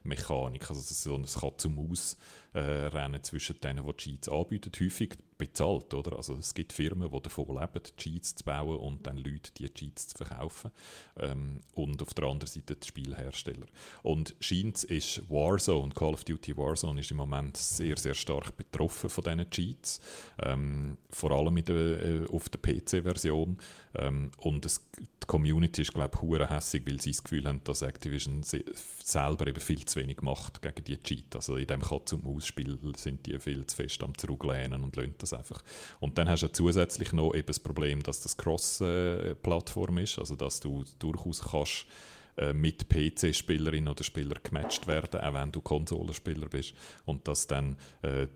Speaker 4: Anti-Cheat-Mechanik, also so ein Katz-und-Maus- äh, Rennen zwischen denen, die Cheats anbieten, häufig bezahlt. Oder? Also es gibt Firmen, die davon leben, Cheats zu bauen und dann Leute die Cheats zu verkaufen. Ähm, und auf der anderen Seite die Spielhersteller. Und scheint ist Warzone, Call of Duty Warzone ist im Moment sehr, sehr stark betroffen von diesen Cheats. Ähm, vor allem der, äh, auf der PC-Version. Ähm, und es, die Community ist, glaube ich, hässig, weil sie das Gefühl haben, dass Activision selber eben viel zu wenig macht gegen die Cheat. Also in dem Katz- und Maus-Spiel sind die viel zu fest am Zurücklehnen und lönt das einfach. Und dann hast du zusätzlich noch eben das Problem, dass das Cross-Plattform ist, also dass du durchaus kannst äh, mit PC-Spielerinnen oder Spielern gematcht werden, auch wenn du Konsolenspieler bist. Und dass dann äh,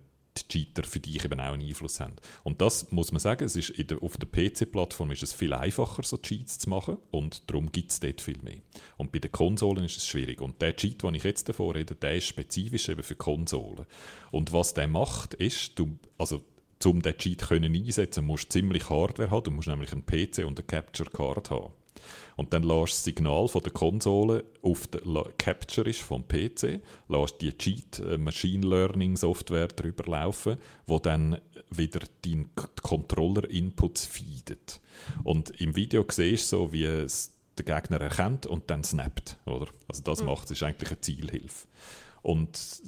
Speaker 4: die Cheater für dich eben auch einen Einfluss haben. Und das muss man sagen, es ist der, auf der PC-Plattform ist es viel einfacher, so Cheats zu machen und darum gibt es dort viel mehr. Und bei den Konsolen ist es schwierig. Und der Cheat, den ich jetzt davor rede, der ist spezifisch eben für Konsolen. Und was der macht, ist, du, also um den Cheat können einsetzen musst du ziemlich Hardware haben. Du musst nämlich einen PC und eine Capture Card haben. Und dann lässt das Signal von der Konsole auf der Capture ist vom PC, lässt die Cheat äh, Machine Learning Software drüber laufen, wo dann wieder die Controller Inputs feedet. Und im Video siehst du so, wie es der Gegner erkennt und dann snappt, oder? Also das mhm. macht es ist eigentlich eine Zielhilfe. Und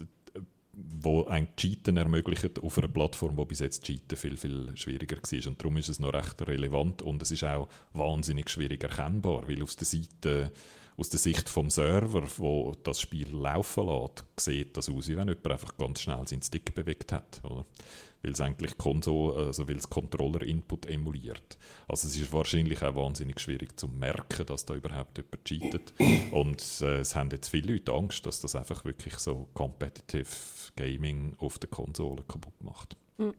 Speaker 4: wo ein Cheaten ermöglicht auf einer Plattform, wo bis jetzt Cheaten viel, viel schwieriger war. Und darum ist es noch recht relevant und es ist auch wahnsinnig schwierig erkennbar, weil aus der Seite aus der Sicht vom Server, wo das Spiel laufen lässt, sieht das aus, wie wenn jemand einfach ganz schnell seinen Stick bewegt hat. Oder? Weil es eigentlich Konsole, also weil es Controller-Input emuliert. Also es ist wahrscheinlich auch wahnsinnig schwierig zu merken, dass da überhaupt jemand cheatet. Und äh, es haben jetzt viele Leute Angst, dass das einfach wirklich so Competitive Gaming auf der Konsole kaputt macht.
Speaker 2: Mhm.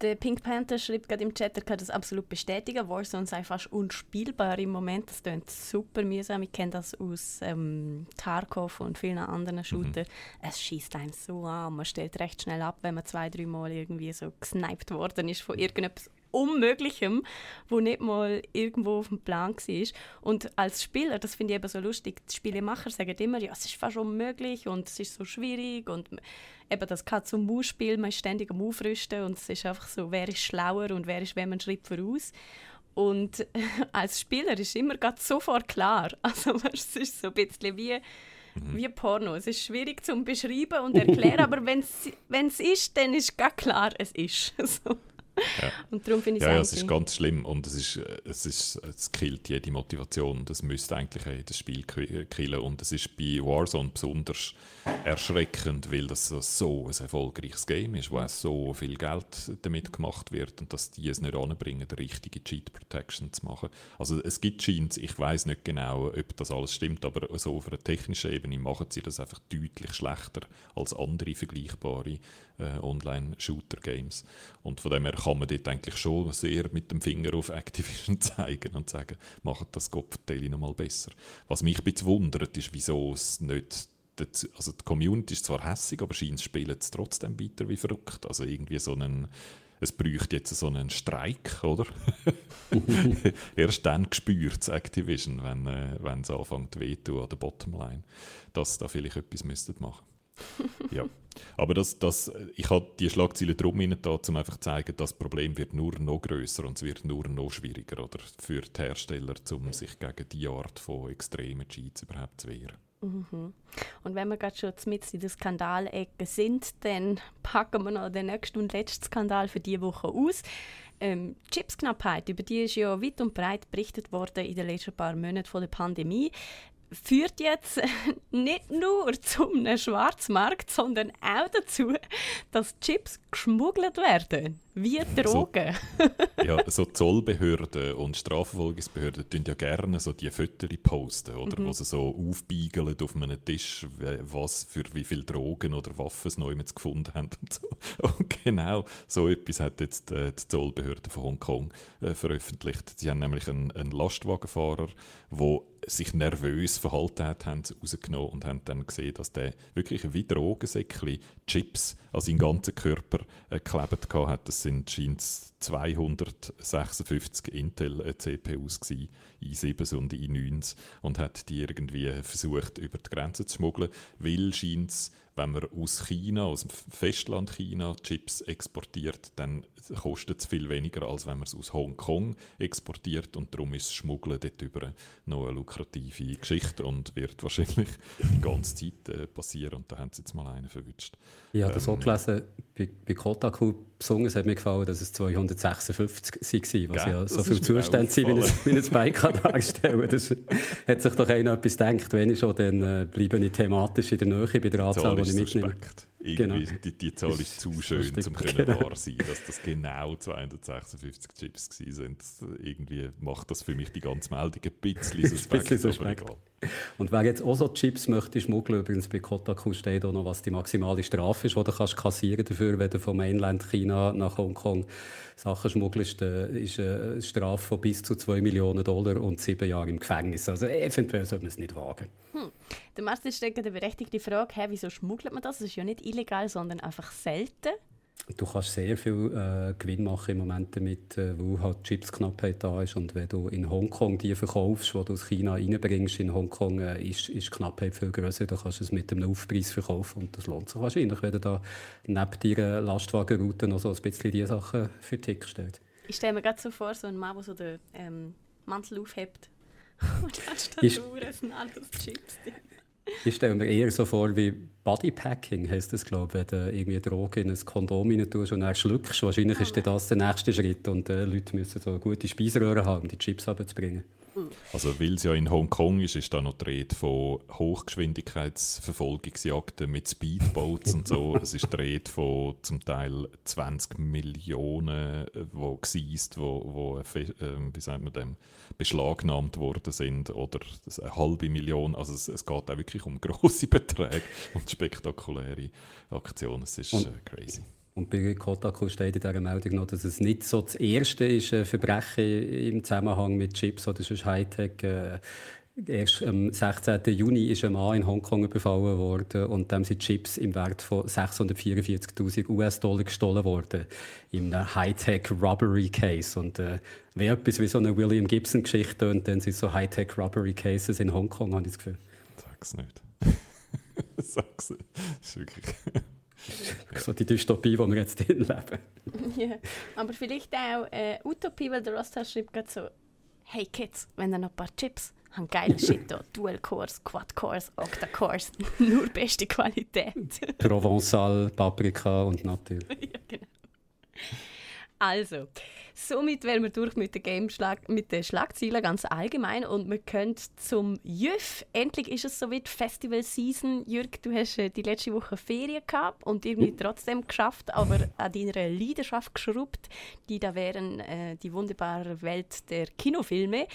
Speaker 2: Der Pink Panther schreibt gerade im Chat, er kann das absolut bestätigen. Warzone sei fast unspielbar im Moment. Das klingt super mühsam. Ich kenne das aus ähm, Tarkov und vielen anderen Shootern. Mhm. Es schießt einem so an. Man stellt recht schnell ab, wenn man zwei, drei Mal irgendwie so gesniped worden ist von irgendetwas Unmöglichem, wo nicht mal irgendwo auf dem Plan war. Und als Spieler, das finde ich eben so lustig, die Spielemacher sagen immer, ja, es ist fast unmöglich und es ist so schwierig und eben das Katz- und Maus-Spiel, man ist ständig am Aufrüsten und es ist einfach so, wer ist schlauer und wer ist wem einen Schritt voraus. Und als Spieler ist immer sofort klar. Also es ist so ein bisschen wie, mhm. wie Porno. Es ist schwierig zu beschreiben und erklären, aber wenn es ist, dann ist ganz klar, es ist. So.
Speaker 4: Ja. Und darum finde ich ja, ja, es ist ganz schlimm und es ist, äh, es ist, es killt jede Motivation. Das müsste eigentlich jedes Spiel killen und es ist bei Warzone besonders erschreckend, weil das so, ein erfolgreiches Game ist, wo so viel Geld damit gemacht wird und dass die es nicht anbringen, die richtige Cheat Protection zu machen. Also es gibt Scheins, ich weiß nicht genau, ob das alles stimmt, aber so auf einer technischen Ebene machen sie das einfach deutlich schlechter als andere vergleichbare äh, Online-Shooter-Games. Und von dem her kann man dort eigentlich schon sehr mit dem Finger auf Activision zeigen und sagen, macht das Kopfteil noch mal besser. Was mich ein bisschen wundert, ist, wieso es nicht also die Community ist zwar hässig, aber scheint spielen es trotzdem weiter wie verrückt. Also irgendwie so einen, es bräuchte jetzt so einen Streik, oder? Erst dann spürt es Activision, wenn, äh, wenn es anfängt wehtun an der Bottomline, dass da vielleicht etwas müsstet machen ja. Aber das, das, ich habe die Schlagzeilen drum da, um einfach zu zeigen, das Problem wird nur noch größer und es wird nur noch schwieriger oder, für die Hersteller, um sich gegen diese Art von extremen Cheats überhaupt zu wehren.
Speaker 2: Mhm. Und wenn wir gerade schon mit in der Skandalecke sind, dann packen wir noch den nächsten und letzten Skandal für diese Woche aus. Ähm, Chipsknappheit, über die ist ja weit und breit berichtet worden in den letzten paar Monaten von der Pandemie führt jetzt nicht nur zum Schwarzmarkt, sondern auch dazu, dass Chips geschmuggelt werden. Wie Drogen.
Speaker 4: So, ja, so Zollbehörden und Strafverfolgungsbehörden tun ja gerne so die Fotos posten, oder? Mhm. Wo sie so aufbiegeln auf einem Tisch, was für wie viele Drogen oder Waffen sie neu gefunden haben. Und, so. und genau so etwas hat jetzt äh, die Zollbehörde von Hongkong äh, veröffentlicht. Sie haben nämlich einen, einen Lastwagenfahrer, der sich nervös verhalten hat, haben sie rausgenommen und haben dann gesehen, dass der wirklich wie Drogensäckchen Chips an seinen ganzen Körper äh, geklebt hat. Das sind scheint 256 Intel-CPUs gewesen, i7 und i9 und hat die irgendwie versucht über die Grenze zu schmuggeln, weil scheint wenn man aus China, aus dem Festland China Chips exportiert, dann kostet es viel weniger, als wenn man es aus Hongkong exportiert. Und darum ist das Schmuggeln dort über noch eine lukrative Geschichte und wird wahrscheinlich die ganze Zeit äh, passieren. Und da haben sie jetzt mal einen verwünscht.
Speaker 3: Ich habe das ähm, auch gelesen, bei, bei Kotaku besonders hat mir gefallen, dass es 256 war, was ja, ja so viel Zustände sind, wie ein, wie ein Bike darstellen Das hat sich doch einer etwas gedacht, wenn ich schon, dann äh, bleibe ich thematisch in der Nähe bei der Anzahl, die ich mitnehme.
Speaker 4: Suspekt. Genau. Die, die, Zahl ist zu schön, um genau. wahr sein, dass das genau 256 Chips waren. Irgendwie macht das für mich die ganze Meldung ein bisschen suspekt. bisschen suspekt.
Speaker 3: Und wer jetzt auch so Chips möchte schmuggeln, übrigens bei Kotaku steht auch noch, was die maximale Strafe ist, die du kannst kassieren dafür, wenn du vom Mainland China nach Hongkong Sachen schmuggelst, ist eine Strafe von bis zu 2 Millionen Dollar und sieben Jahre im Gefängnis. Also eventuell sollte man es nicht wagen. Hm.
Speaker 2: Der Martin stellt eine berechtigte Frage, hey, wieso schmuggelt man das? Das ist ja nicht illegal, sondern einfach selten.
Speaker 3: Du kannst sehr viel äh, Gewinn machen im Moment damit, äh, weil halt Chipsknappheit da ist. Und wenn du in Hongkong die verkaufst, die du aus China reinbringst, in Hongkong äh, ist, ist Knappheit viel größer. Da kannst du es mit einem Aufpreis verkaufen und das lohnt sich wahrscheinlich, wenn du da neben deiner Lastwagenroute noch so ein bisschen diese Sachen für Tick stellt.
Speaker 2: Ich stelle mir gerade so vor, so ein Mann, der so den ähm, Mantel aufhebt und anstatt Uhren sind alles Chips.
Speaker 3: Ich stelle mir eher so vor wie Bodypacking, heißt das, glaube ich, wenn du irgendwie Droge in ein Kondom rein tust und dann schluckst. Wahrscheinlich ist das der nächste Schritt und äh, Leute müssen so gute Speiseröhre haben, um die Chips runterzubringen.
Speaker 4: Also weil es ja in Hongkong ist, ist da noch die Rede von Hochgeschwindigkeitsverfolgungsjagden mit Speedboats und so. Es ist die Rede von zum Teil 20 Millionen, die geseist, wo, wo äh, wie sagt man dem, beschlagnahmt worden sind oder eine halbe Million. Also es, es geht auch wirklich um große Beträge und spektakuläre Aktionen. Es ist äh, crazy.
Speaker 3: Und bei Kotaku steht in dieser Meldung noch, dass es nicht so das erste ist, äh, Verbrechen im Zusammenhang mit Chips oder sonst Hightech. Äh, erst am 16. Juni ist ein Mann in Hongkong überfallen worden und dem sind Chips im Wert von 644.000 US-Dollar gestohlen worden. Im Hightech Robbery Case. Und äh, wie etwas wie so eine William Gibson-Geschichte und dann sind so Hightech Robbery Cases in Hongkong, habe ich das Gefühl.
Speaker 4: Sag's nicht. Sag's nicht. Das ist wirklich.
Speaker 3: So die Dystopie, die wir jetzt drin leben.
Speaker 2: ja, aber vielleicht auch äh, Utopie, weil der Rostar schreibt gerade so, hey Kids, wenn ihr noch ein paar Chips haben geile Shit da. Dual Cores, Quad Cores, Octa Cores. Nur beste Qualität.
Speaker 3: Provençal, Paprika und natürlich. ja, genau.
Speaker 2: Also, somit wären wir durch mit, der Game mit den Schlagzeilen ganz allgemein und wir können zum JÜF. Endlich ist es soweit, Festival Season. Jürg, du hast äh, die letzte Woche Ferien gehabt und irgendwie trotzdem geschafft, aber an deiner Leidenschaft geschrubbt, die da wären äh, die wunderbare Welt der Kinofilme.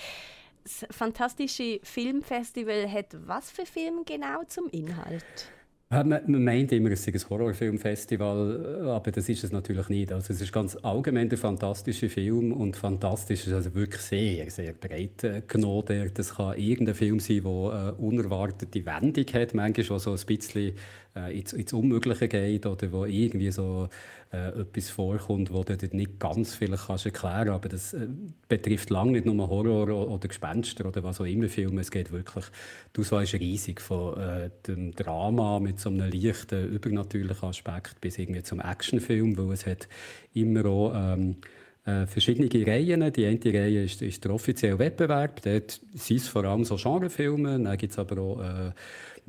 Speaker 2: Das fantastische Filmfestival hat was für Filme genau zum Inhalt?
Speaker 3: Man, meint immer, es sei ein Horrorfilmfestival, aber das ist es natürlich nicht. Also es ist ganz allgemein der fantastische Film und fantastisch ist also wirklich sehr, sehr breit äh, genommen. Das kann irgendein Film sein, der eine unerwartete Wendung hat, manchmal auch so ein bisschen äh, ins, ins Unmögliche geht oder wo irgendwie so äh, etwas vorkommt, wo du dir nicht ganz viel kannst erklären kannst. Aber das äh, betrifft lange nicht nur Horror oder Gespenster oder was auch immer Filme. Es geht wirklich, die Auswahl ist riesig, von äh, dem Drama mit so einem leichten, übernatürlichen Aspekt bis irgendwie zum Actionfilm, weil es hat immer auch ähm, äh, verschiedene Reihen. Die eine Reihe ist, ist der offizielle Wettbewerb. Dort sind es vor allem so Genrefilme. Dann gibt es aber auch äh,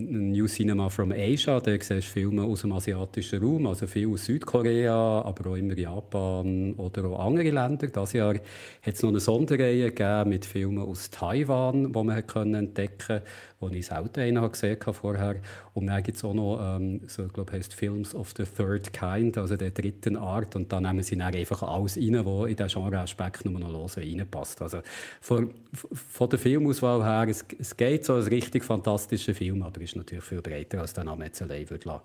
Speaker 3: New Cinema from Asia, da siehst du Filme aus dem asiatischen Raum, also viel aus Südkorea, aber auch immer Japan oder auch andere Länder. Dieses Jahr hat es noch eine Sonderreihe gegeben mit Filmen aus Taiwan, die man entdecken konnte wo ich selten einen gesehen habe vorher. Und dann gibt es auch noch, ähm, so, ich glaube, heißt Films of the Third Kind, also der dritten Art. Und da nehmen sie dann einfach alles rein, was in diesen Genre-Aspekt nur noch los reinpasst. Also von, von der Filmauswahl her, es, es geht so ein richtig fantastischer Film, aber ist natürlich viel breiter, als der Name jetzt allein würde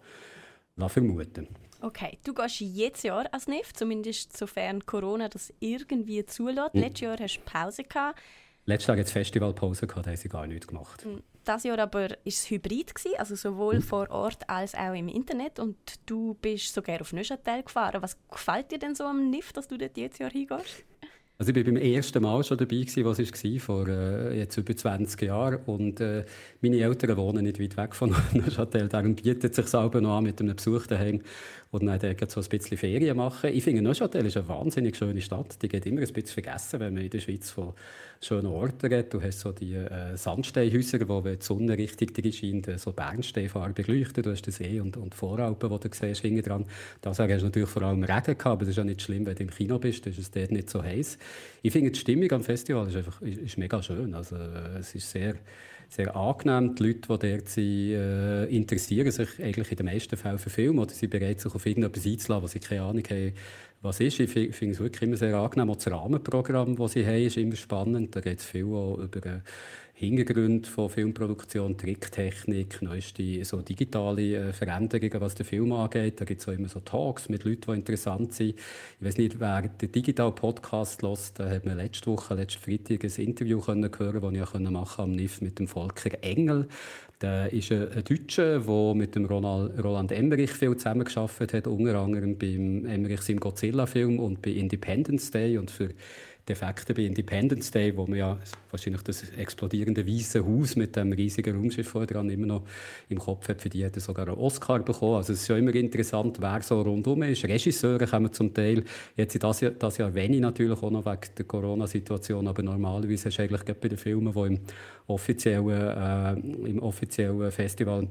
Speaker 3: lassen, vermuten.
Speaker 2: Okay, du gehst jedes Jahr als NIF, zumindest sofern Corona das irgendwie zulässt. Mhm. Letztes Jahr hast du Pause gehabt.
Speaker 3: Letztes Jahr hat es Festivalpause gehabt, da haben sie gar nichts gemacht. Mhm.
Speaker 2: Das Jahr aber war es hybrid, gewesen, also sowohl vor Ort als auch im Internet. Und du bist sogar auf Neuchâtel gefahren. Was gefällt dir denn so am NIF, dass du dort jedes Jahr hingehst?
Speaker 3: Also ich war beim ersten Mal schon dabei, gewesen, was war, vor äh, jetzt über 20 Jahren. Und äh, meine Eltern wohnen nicht weit weg von Neuchâtel, darum bietet es sich selber noch an mit einem Besuch daheim und dann dort so ein bisschen Ferien machen. Ich finde, Neuchâtel ist eine wahnsinnig schöne Stadt. Die geht immer ein bisschen vergessen, wenn man in der Schweiz von schönen Orten redet. Du hast so die äh, Sandsteinhäuser, wo wenn die Sonne richtig drin scheint, äh, so Bernsteinfarbe leuchtet. Du hast den See und, und die Voralpen, die du siehst, hinten dran. Das hast du natürlich vor allem Regen gehabt, aber das ist ja nicht schlimm, wenn du im Kino bist, ist es dort nicht so heiß. Ich finde, die Stimmung am Festival ist, einfach, ist, ist mega schön. Also, äh, es ist sehr sehr angenehm. Die Leute, die dort sind, äh, interessieren sich eigentlich in den meisten Fällen für Filme oder sind bereit, sich auf irgendetwas einzulassen, was sie keine Ahnung haben, was ist. Ich finde es wirklich immer sehr angenehm. Auch das Rahmenprogramm, das sie haben, ist immer spannend. Da geht es viel auch über äh, Hintergründe von Filmproduktion, Tricktechnik, neueste so digitale äh, Veränderungen, was den Film angeht. Da gibt es auch immer so Talks mit Leuten, die interessant sind. Ich weiß nicht, wer den digitalen Podcast hört, da hat man letzte Woche, letzten Freitag ein Interview können hören, das ich machen am NIF mit dem Volker Engel. Der ist ein, Deutscher, der mit dem Roland Emmerich viel zusammengearbeitet hat, unter anderem beim Emmerich seinem Godzilla-Film und bei Independence Day und für Defekte bei Independence Day, wo man ja wahrscheinlich das explodierende weiße Haus mit dem riesigen Raumschiff vorher dran immer noch im Kopf hat. Für die hat er sogar einen Oscar bekommen. Also es ist ja immer interessant, wer so rundum ist. Regisseure kommen zum Teil, jetzt in das Jahr, das Jahr wenig natürlich auch noch wegen der Corona-Situation, aber normalerweise du eigentlich bei den Filmen, die im offiziellen, äh, im offiziellen Festival,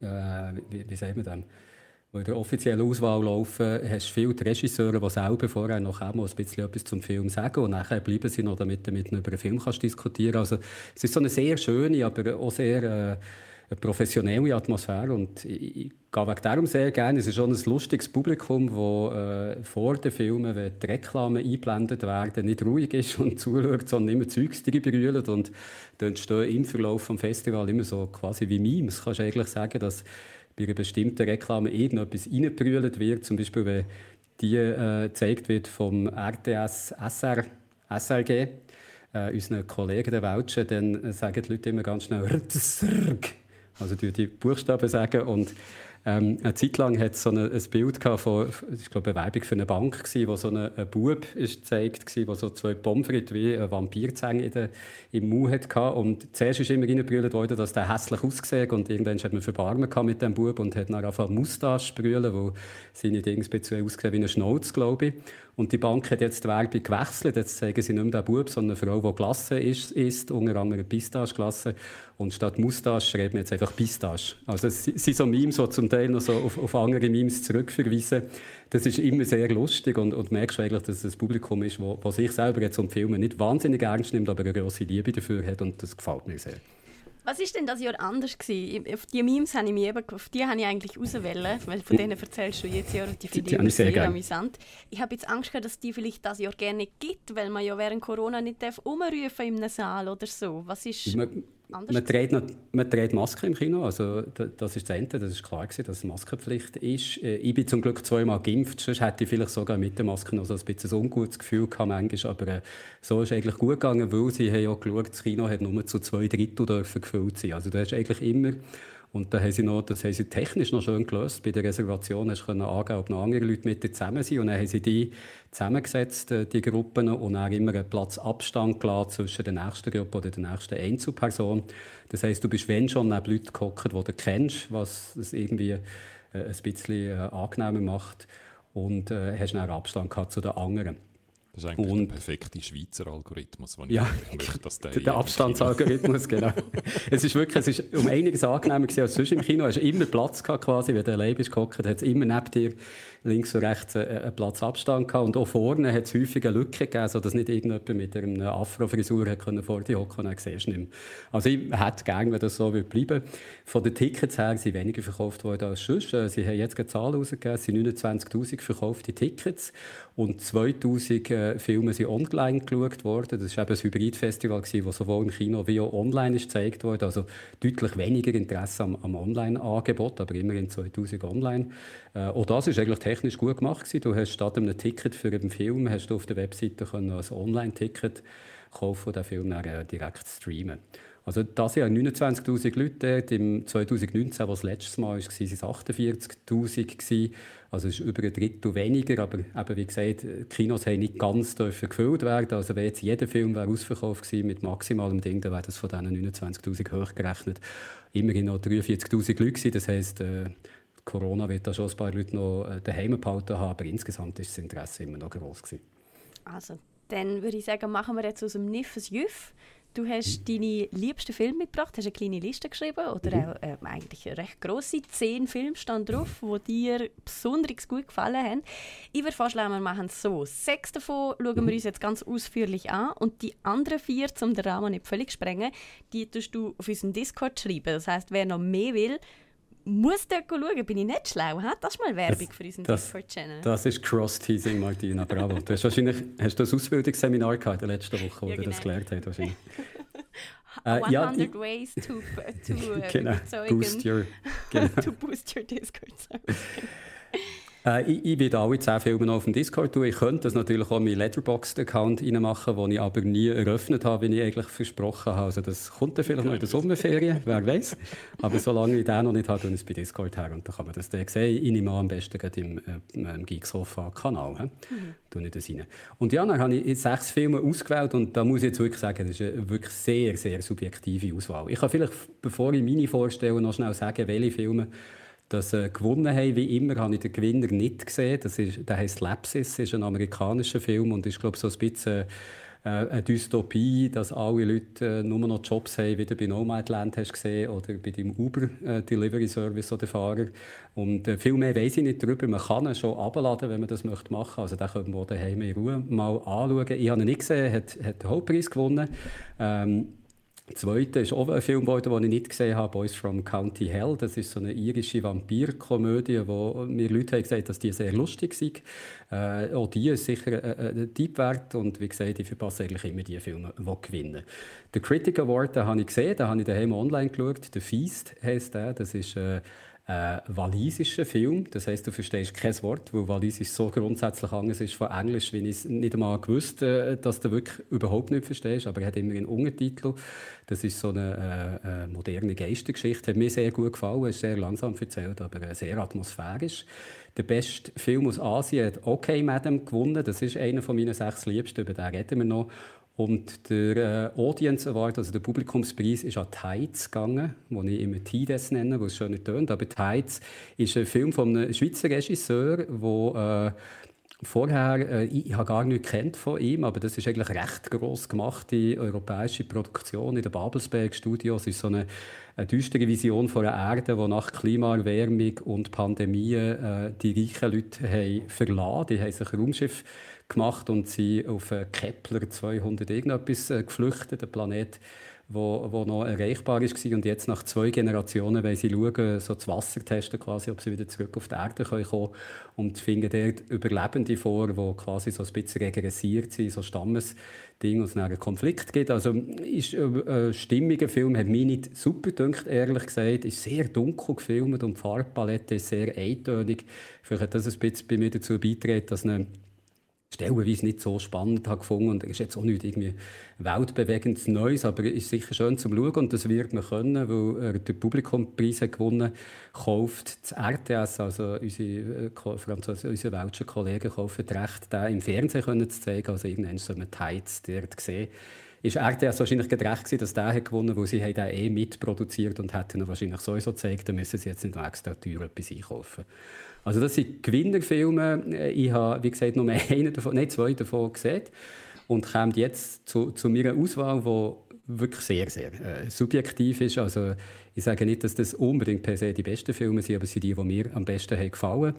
Speaker 3: äh, wie, wie sagt man das? In der offiziellen Auswahl laufen, hast du viele Regisseure, die selber vorher noch ein bisschen etwas zum Film sagen und nachher bleiben sie noch, damit du mit über einen Film kannst diskutieren. Also, es ist so eine sehr schöne, aber auch sehr äh, professionelle Atmosphäre und ich, ich gehe darum sehr gerne. Es ist schon ein lustiges Publikum, das äh, vor den Filmen, wenn die Reklamen eingeblendet werden, nicht ruhig ist und zuschaut, sondern immer Zeugs brüllt und dann entstehen im Verlauf des Festivals immer so quasi wie Memes. Kannst du eigentlich sagen, dass bei einer bestimmten Reklame irgendetwas reingebrüllt wird, zum Beispiel wenn die äh, gezeigt wird vom RTS SR, SRG, äh, unseren Kollegen der Welschen, dann sagen die Leute immer ganz schnell also die, die Buchstaben sagen und Ähm, eine Zeit lang hat es so eine, ein Bild von, ich glaube, eine Werbung für eine Bank gewesen, wo so ein, ein Bub ist gezeigt war, der so zwei Pommes wie ein Vampirzähne im Mund hatte. Und zuerst ist immer reingebrüllt worden, dass der hässlich aussieht und irgendwann hat man Verbarmen mit dem Bub und hat dann angefangen Moustache brüllen, wo seine Dinge speziell ausgesehen wie eine Schnauz, glaube ich. Und die Bank hat jetzt die Werbung gewechselt. Jetzt zeigen sie nicht mehr den Bub, sondern eine Frau, die Glasse ist, isst, unter anderem Pistache-Glasse. Und statt Moustache schreibt man jetzt einfach Pistache. Also es sind so Memes, die zum Teil noch so auf, auf andere Memes zurückverweisen. Das ist immer sehr lustig und, und merkst eigentlich, dass es ein Publikum ist, das sich selber jetzt um Filme nicht wahnsinnig ernst nimmt, aber eine grosse Liebe dafür hat und das gefällt mir sehr.
Speaker 2: Was war denn das Jahr anders gewesen? Auf die Memes habe ich mich eben, auf die habe ich eigentlich auswählen, weil von denen erzählst du jetzt ja und die finde ich sehr, sehr amüsant. Ich habe jetzt Angst gehabt, dass die vielleicht das Jahr gerne nicht gibt, weil man ja während Corona nicht umrufen im Saal oder so. Was ist
Speaker 3: man, anders? Man trägt, noch, man trägt Maske im Kino, also das ist das Ende, das ist klar gewesen, dass es Maskenpflicht ist. Äh, ich bin zum Glück zweimal geimpft, sonst hätte ich vielleicht sogar mit der Maske noch so ein bisschen ein ungutes Gefühl gehabt manchmal, aber äh, so ist es eigentlich gut gegangen, weil sie haben ja geschaut, das Kino hat nur zu zwei Drittel dürfen gefüllt sein. Also da ist eigentlich immer und da haben sie noch, das haben sie technisch noch schön gelöst. Bei der Reservation hast du angeben, ob noch andere Leute mit dir zusammen sind. Und dann haben sie die zusammengesetzt, äh, die Gruppen, und dann immer einen Platz Abstand gelassen zwischen der nächsten Gruppe oder der nächsten Einzelperson. Das heisst, du bist wenn schon neben Leuten gehockt, die du kennst, was es irgendwie äh, ein bisschen äh, angenehmer macht. Und äh, hast dann Abstand gehabt zu den anderen.
Speaker 4: Das ist eigentlich und, der perfekte Schweizer Algorithmus,
Speaker 3: den ja, ich möchte, dass der... der Abstandsalgorithmus, genau. es ist wirklich, es ist um einiges angenehmer als sonst im Kino. Hast immer Platz gehabt, quasi, wenn du allein bist gehockt, hat es immer neben dir links und rechts einen Platz Abstand gehabt. Und auch vorne hat es häufig eine Lücke gegeben, sodass nicht irgendjemand mit einer Afro-Frisur vor dir hocken und dann siehst nicht mehr. Also ich hätte gerne, wenn das so bleiben würde. Von den Tickets her sind weniger verkauft worden als sonst. Äh, sie haben jetzt eine Zahl herausgegeben, es sind 29'000 verkaufte Tickets und 2000 äh, Filme sind online geschaut worden. Das war eben ein Hybrid-Festival, das sowohl im Kino wie auch online ist gezeigt wurde. Also deutlich weniger Interesse am, am Online-Angebot, aber immerhin 2000 online. Äh, auch das ist eigentlich technisch gut gemacht. Gewesen. Du hast statt einem Ticket für einen Film hast du auf der Webseite ein Online-Ticket kaufen und den Film dann, äh, direkt streamen. Also das Jahr 29'000 Leute, im 2019, was das letzte Mal war, waren es 48'000 Also es ist über ein Drittel weniger, aber eben, wie gesagt, die Kinos haben nicht ganz gefüllt werden. Also wenn jetzt jeder Film wäre ausverkauft gewesen mit maximalem Ding, dann wäre das von diesen 29'000 hochgerechnet immerhin noch 43'000 Leute. Das heisst, äh, Corona wird da schon ein paar Leute noch äh, daheim behalten haben, aber insgesamt ist das Interesse immer noch groß gewesen.
Speaker 2: Also, dann würde ich sagen, machen wir jetzt aus dem Niff ein Jüff. Du hast deine liebsten Filme mitgebracht, hast eine kleine Liste geschrieben oder mhm. auch, äh, eigentlich eine recht grosse. Zehn Filme stand drauf, die dir besonders gut gefallen haben. Ich würde vorschlagen, wir machen es so. Sechs davon schauen wir mhm. uns jetzt ganz ausführlich an und die anderen vier, um den Rahmen nicht völlig zu sprengen, die tust du auf unseren Discord schreiben. Das heißt, wer noch mehr will, muss dort schauen, bin ich nicht schlau. He? Das ist mal Werbung das, für unseren Discord-Channel.
Speaker 3: Das ist Cross-Teasing, Martina, bravo. Du hast wahrscheinlich hast du ein Ausbildungsseminar gehabt in der letzten Woche, wo ja, genau. du das genau. gelernt hast. Wahrscheinlich.
Speaker 2: äh, 100 ja, ways to, to uh, genau.
Speaker 3: boost your, genau.
Speaker 2: to boost your Discord.
Speaker 3: Äh, ich, ich werde alle zehn Filme noch auf dem Discord tun. Ich könnte das natürlich auch in meinen Letterboxd-Account reinmachen, den ich aber nie eröffnet habe, wie ich eigentlich versprochen habe. Also das kommt dann vielleicht noch in der Sommerferien, wer weiß. Aber solange ich den noch nicht habe, ich es bei Discord her. Und dann kann man das dann sehen. Ich nehme am besten im, äh, im Geeksofa-Kanal. Mhm. Tue ich das rein. Und ja, dann habe ich sechs Filme ausgewählt und da muss ich jetzt wirklich sagen, das ist eine wirklich sehr, sehr subjektive Auswahl. Ich kann vielleicht, bevor ich meine vorstelle, noch schnell sagen, welche Filme das äh, gewonnen haben. Wie immer habe ich den Gewinner nicht gesehen. Das ist, der heißt Lapsis, ist ein amerikanischer Film und ist glaube so ein bisschen äh, eine Dystopie, dass alle Leute äh, nur noch Jobs haben, wie du bei Nomadland hast gesehen oder bei dem Uber äh, Delivery Service oder Fahrer. Und äh, viel mehr weiß ich nicht darüber. Man kann ihn schon abladen, wenn man das möchte machen. Also den können wir daheim in Ruhe mal anschauen. Ich habe ihn nicht gesehen, hat, hat den Hauptpreis gewonnen. Ähm, der zweite ist auch ein Film, den ich nicht gesehen habe, Boys from County Hell. Das ist so eine irische Vampirkomödie, wo mir Leute haben gesagt, dass die sehr lustig sind. Äh, auch die ist sicher ein, ein Typ wert und wie gesagt, ich verpasse eigentlich immer die Filme, die gewinnen. Den Critic Award den habe ich gesehen, den habe ich daheim online geschaut. «The Feast» heisst der. Das ist äh, äh, walisischen Film. Das heißt, du verstehst kein Wort, weil Walisisch so grundsätzlich anders ist von Englisch, wie ich es nicht einmal gewusst, äh, dass du wirklich überhaupt nicht verstehst. Aber er hat immer einen Untertitel. Das ist so eine äh, äh moderne Geistergeschichte. Hat mir sehr gut gefallen. Ist sehr langsam erzählt, aber äh, sehr atmosphärisch. Der beste Film aus Asien hat OK Madam gewonnen. Das ist einer von meinen sechs Liebsten. Über den reden wir noch. Und der äh, Audience Award, also der Publikumspreis, ist an Tides gegangen, den ich immer Tides nenne, was schön nicht tönt. Aber Tides ist ein Film von einem Schweizer Regisseur, der äh, vorher, äh, ich, habe gar nicht kennt von ihm, aber das ist eigentlich recht gross gemachte europäische Produktion in den Babelsberg Studios. Es ist so eine, eine düstere Vision von einer Erde, die nach Klimaerwärmung und Pandemien äh, die reichen Leute haben verlassen. Die haben sich Raumschiff gemacht und sind auf Kepler 200 irgendetwas äh, geflüchtet, ein Planet, wo, wo noch erreichbar ist und jetzt nach zwei Generationen weil sie schauen, so das Wasser testen quasi, ob sie wieder zurück auf die Erde kommen können und finden dort Überlebende vor, die quasi so ein bisschen regressiert sind, so Stammesding, und es einen Konflikt gibt. Also ist ein, ein stimmiger Film, hat mich nicht super gedacht, ehrlich gesagt, ist sehr dunkel gefilmt und die Farbpalette ist sehr eintönig. Vielleicht hat das ein bisschen bei mir dazu beigetragen, dass eine stellenweise nicht so spannend habe gefunden und ist jetzt auch nicht irgendwie weltbewegendes Neues, aber ist sicher schön zum Schauen und das wird man können, weil er den Publikumpreis gewonnen kauft das RTS, also unsere, äh, Franzose, unsere welschen Kollegen kaufen das Recht, den im Fernsehen können zu zeigen, also irgendwann so einen Tides dort gesehen ist RTS wahrscheinlich gerecht gewesen, dass der hat gewonnen weil sie den eh mitproduziert und hätten ihn wahrscheinlich sowieso gezeigt, dann müssen sie jetzt nicht extra teuer etwas einkaufen. Also das sind Gewinnerfilme. Ich habe, wie gesagt, nur einen davon, nein, zwei davon gesehen und komme jetzt zu, zu meiner Auswahl, die wirklich sehr, sehr äh, subjektiv ist. Also ich sage nicht, dass das unbedingt per se die besten Filme sind, aber es sind die, die mir am besten haben gefallen.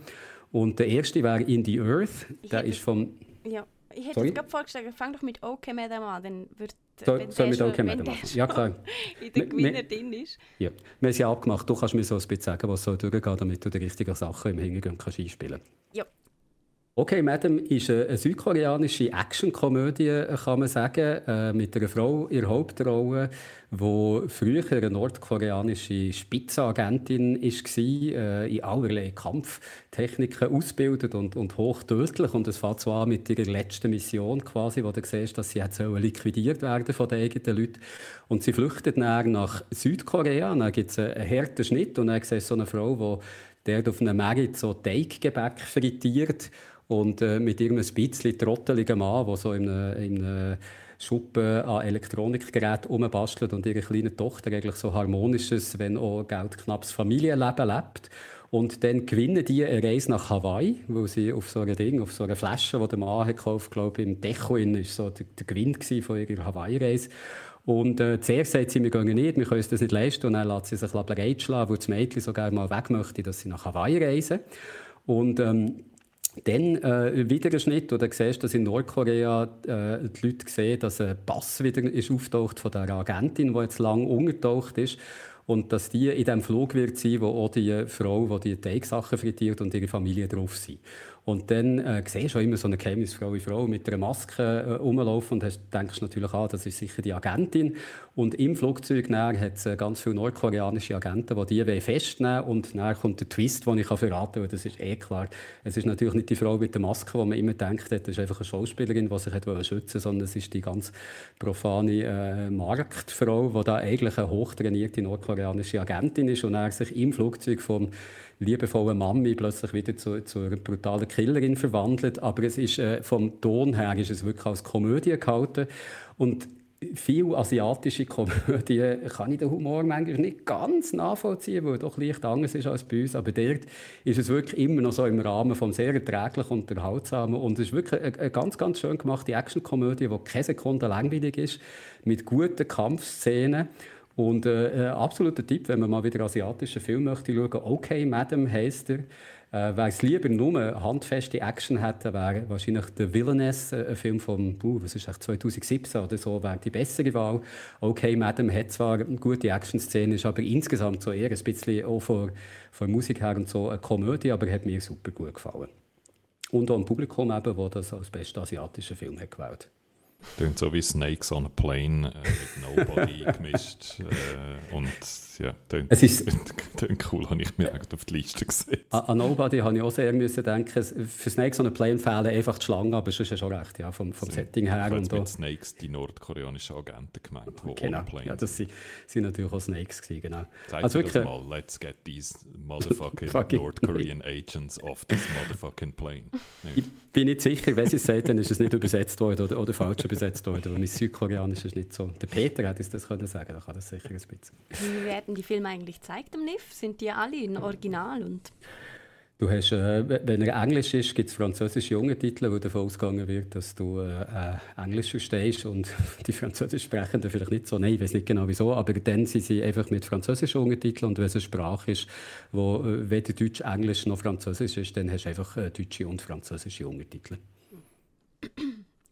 Speaker 3: Und der erste wäre In the Earth. Der ist vom...
Speaker 2: Ja. Ich hätte jetzt gerade vorgeschlagen, fang doch mit OK Madam an, dann wird
Speaker 3: so, wenn soll mit OK Madam machen? Ja, klar.
Speaker 2: in der Gewinner drin ist.
Speaker 3: Ja, wir haben ja abgemacht. Du kannst mir so ein bisschen sagen, was soll durchgehen, damit du die richtigen Sachen im Hintergrund kannst einspielen kannst.
Speaker 2: Ja.
Speaker 3: Okay, Madam ist eine südkoreanische Actionkomödie, kann man sagen, äh, mit einer Frau in der Hauptrolle, die früher eine nordkoreanische Spitzenagentin war, äh, in allerlei Kampftechniken ausbildet und, und hochtödlich. Und es fängt an mit ihrer letzten Mission quasi, wo du siehst, dass sie liquidiert werden von den eigenen Leuten. Und sie flüchtet dann nach Südkorea, dann gibt es einen harten Schnitt und dann siehst du so eine Frau, die auf einem Merit so Teiggebäck frittiert und äh, mit irgendeinem bisschen trotteligen Mann, der so in einem, in Schuppen an Elektronikgeräten rumbastelt und ihre kleine Tochter eigentlich so harmonisches, wenn auch geldknappes Familienleben lebt. Und dann gewinnen die eine Reise nach Hawaii, weil sie auf so einem Ding, auf so einer Flasche, die der Mann hat gekauft, glaube ich, im Deko war so der, der Gewinn von ihrer Hawaii-Reise. Und äh, zuerst sagt sie, wir gehen nicht, wir können uns das nicht leisten. Und dann lässt sie sich breitschlagen, weil das Mädchen sogar mal weg möchte, dass sie nach Hawaii reisen. Und ähm, dann äh, wieder ein Schnitt, wo du siehst, dass in Nordkorea äh, die Leute sehen, dass ein Pass wieder ist auftaucht von der Agentin, die jetzt lang untertaucht ist. Und dass die in diesem Flug wird sein, wo auch die Frau, die die Teigsachen frittiert und ihre Familie drauf sind. Und dann äh, siehst du auch immer so eine geheimnisvolle Frau mit einer Maske äh, rumlaufen und hast, denkst natürlich, ah, das ist sicher die Agentin. Und im Flugzeug hat es äh, ganz viele nordkoreanische Agenten, die die festnehmen Und dann kommt der Twist, den ich verraten kann, das ist eh klar. Es ist natürlich nicht die Frau mit der Maske, wo man immer denkt, das ist einfach eine Schauspielerin, die sich schützen wollte, sondern es ist die ganz profane äh, Marktfrau, die da eigentlich eine hochtrainierte nordkoreanische Agentin ist und sich im Flugzeug vom liebevolle Mami plötzlich wieder zu, zu einer brutalen Killerin verwandelt. Aber es ist, äh, vom Ton her ist es wirklich als Komödie gehalten. Und viele asiatische Komödien kann ich den Humor manchmal nicht ganz nachvollziehen, weil er doch leicht anders ist als bei uns. Aber dort ist es wirklich immer noch so im Rahmen von sehr erträglich und unterhaltsamen. Und es ist wirklich eine, eine ganz, ganz schön gemachte Actionkomödie, die keine Sekunde langweilig ist, mit guten Kampfszenen. Und äh, ein absoluter Tipp, wenn man mal wieder asiatischen Film möchte schauen, «Okay, Madam» heisst er. Äh, Wer es lieber nur handfeste Action hätte, wäre wahrscheinlich «The Villainess», äh, ein Film von uh, was ist 2017 oder so, wäre die bessere Wahl. «Okay, Madam» hat zwar eine gute Action-Szene, ist aber insgesamt so eher ein bisschen auch von, von Musik her und so eine Komödie, aber hat mir super gut gefallen. Und auch ein Publikum, eben, das das als bester asiatischer Film hat gewählt
Speaker 4: Klingt so wie Snakes on a Plane äh, mit Nobody gemischt. Äh, und ja, klingt,
Speaker 3: es ist,
Speaker 4: klingt cool, habe ich mir auf die Liste gesehen.
Speaker 3: An, Nobody habe ich auch sehr müssen denken. Für Snakes on a Plane fehlen einfach die Schlangen, aber es ist ja schon recht, ja, vom, vom Setting her.
Speaker 4: Ich und mit Snakes die nordkoreanischen Agenten gemeint, die
Speaker 3: genau, ja, das sind, sind natürlich auch Snakes gewesen, genau.
Speaker 4: Zeig also wirklich, mal, let's get these motherfucking North Korean agents off this motherfucking plane.
Speaker 3: Ich bin nicht sicher, wenn sie es sagt, dann ist es nicht übersetzt worden oder, oder falsch übersetzt worden, weil mein Südkoreanisch ist nicht so. Der Peter hätte es das können sagen, da kann das sicher ein bisschen.
Speaker 2: Werden die Filme eigentlich gezeigt am NIF? Sind die alle in Original? Und
Speaker 3: Du hast, äh, wenn er Englisch ist, gibt es französische Untertitel, wo davon ausgegangen wird, dass du äh, äh, Englisch verstehst und die Französisch Sprechenden vielleicht nicht so. Nein, ich weiß nicht genau wieso, aber dann sind sie einfach mit französischen Untertiteln und wenn es eine Sprache ist, wo äh, weder Deutsch, Englisch noch Französisch ist, dann hast du einfach äh, deutsche und französische Untertitel.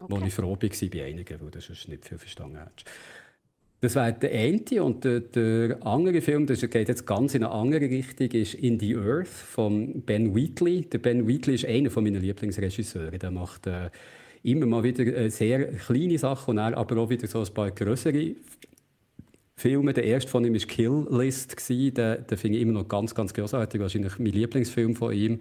Speaker 3: Okay. Wo ich froh war bei einigen, wo du sonst nicht viel verstanden hast. Das war der eine. Und der, der, andere Film, das geht jetzt ganz in eine andere Richtung, ist In the Earth von Ben Wheatley. Der Ben Wheatley ist einer meiner Lieblingsregisseure. Der macht äh, immer mal wieder äh, sehr kleine Sachen und er aber auch wieder so ein paar größere Filme. Der erste von ihm war Kill List. Den, den finde ich immer noch ganz, ganz großartig. Wahrscheinlich mein Lieblingsfilm von ihm,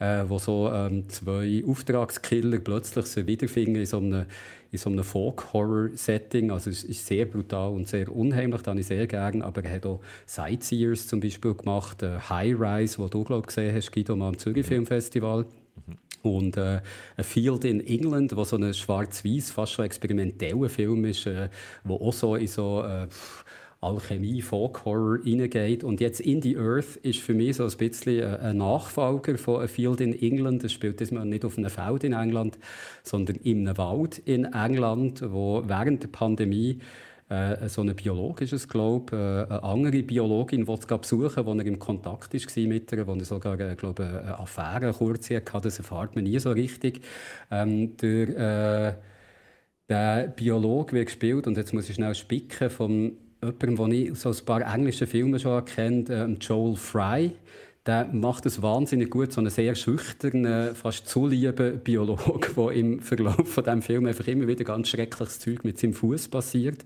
Speaker 3: äh, wo so ähm, zwei Auftragskiller plötzlich sich wiederfinden in so einem, in so einem Folk-Horror-Setting. Also es ist sehr brutal und sehr unheimlich, das habe ich sehr gerne. Aber er hat auch Sightseers zum Beispiel gemacht, äh, High Rise, wo du glaube gesehen hast, Guido, mal am Zürich Filmfestival. Mhm. Und äh, A Field in England, wo so ein schwarz-weiß, fast schon experimenteller Film ist, äh, wo auch so in so äh, Alchemie, Folk-Horror reingeht. Und jetzt In the Earth ist für mich so ein bisschen ein Nachfolger von A Field in England. Es spielt diesmal nicht auf einem Feld in England, sondern in einem Wald in England, wo während der Pandemie äh, so eine biologisches glaube äh, eine andere Biologin, es besuchen wo er im Kontakt war mit ihr, wo er sogar äh, glaube eine Affäre kurz hatte, das erfahrt man nie so richtig. Ähm, der, äh, der Biologe wird gespielt, und jetzt muss ich schnell spicken, vom jemandem, den ich so ein paar englische Filme schon kennt, äh, Joel Fry. Der macht es wahnsinnig gut, so einen sehr schüchternen, fast zu lieben Biologe, der im Verlauf von dem Film einfach immer wieder ganz schreckliches Zeug mit seinem Fuß passiert.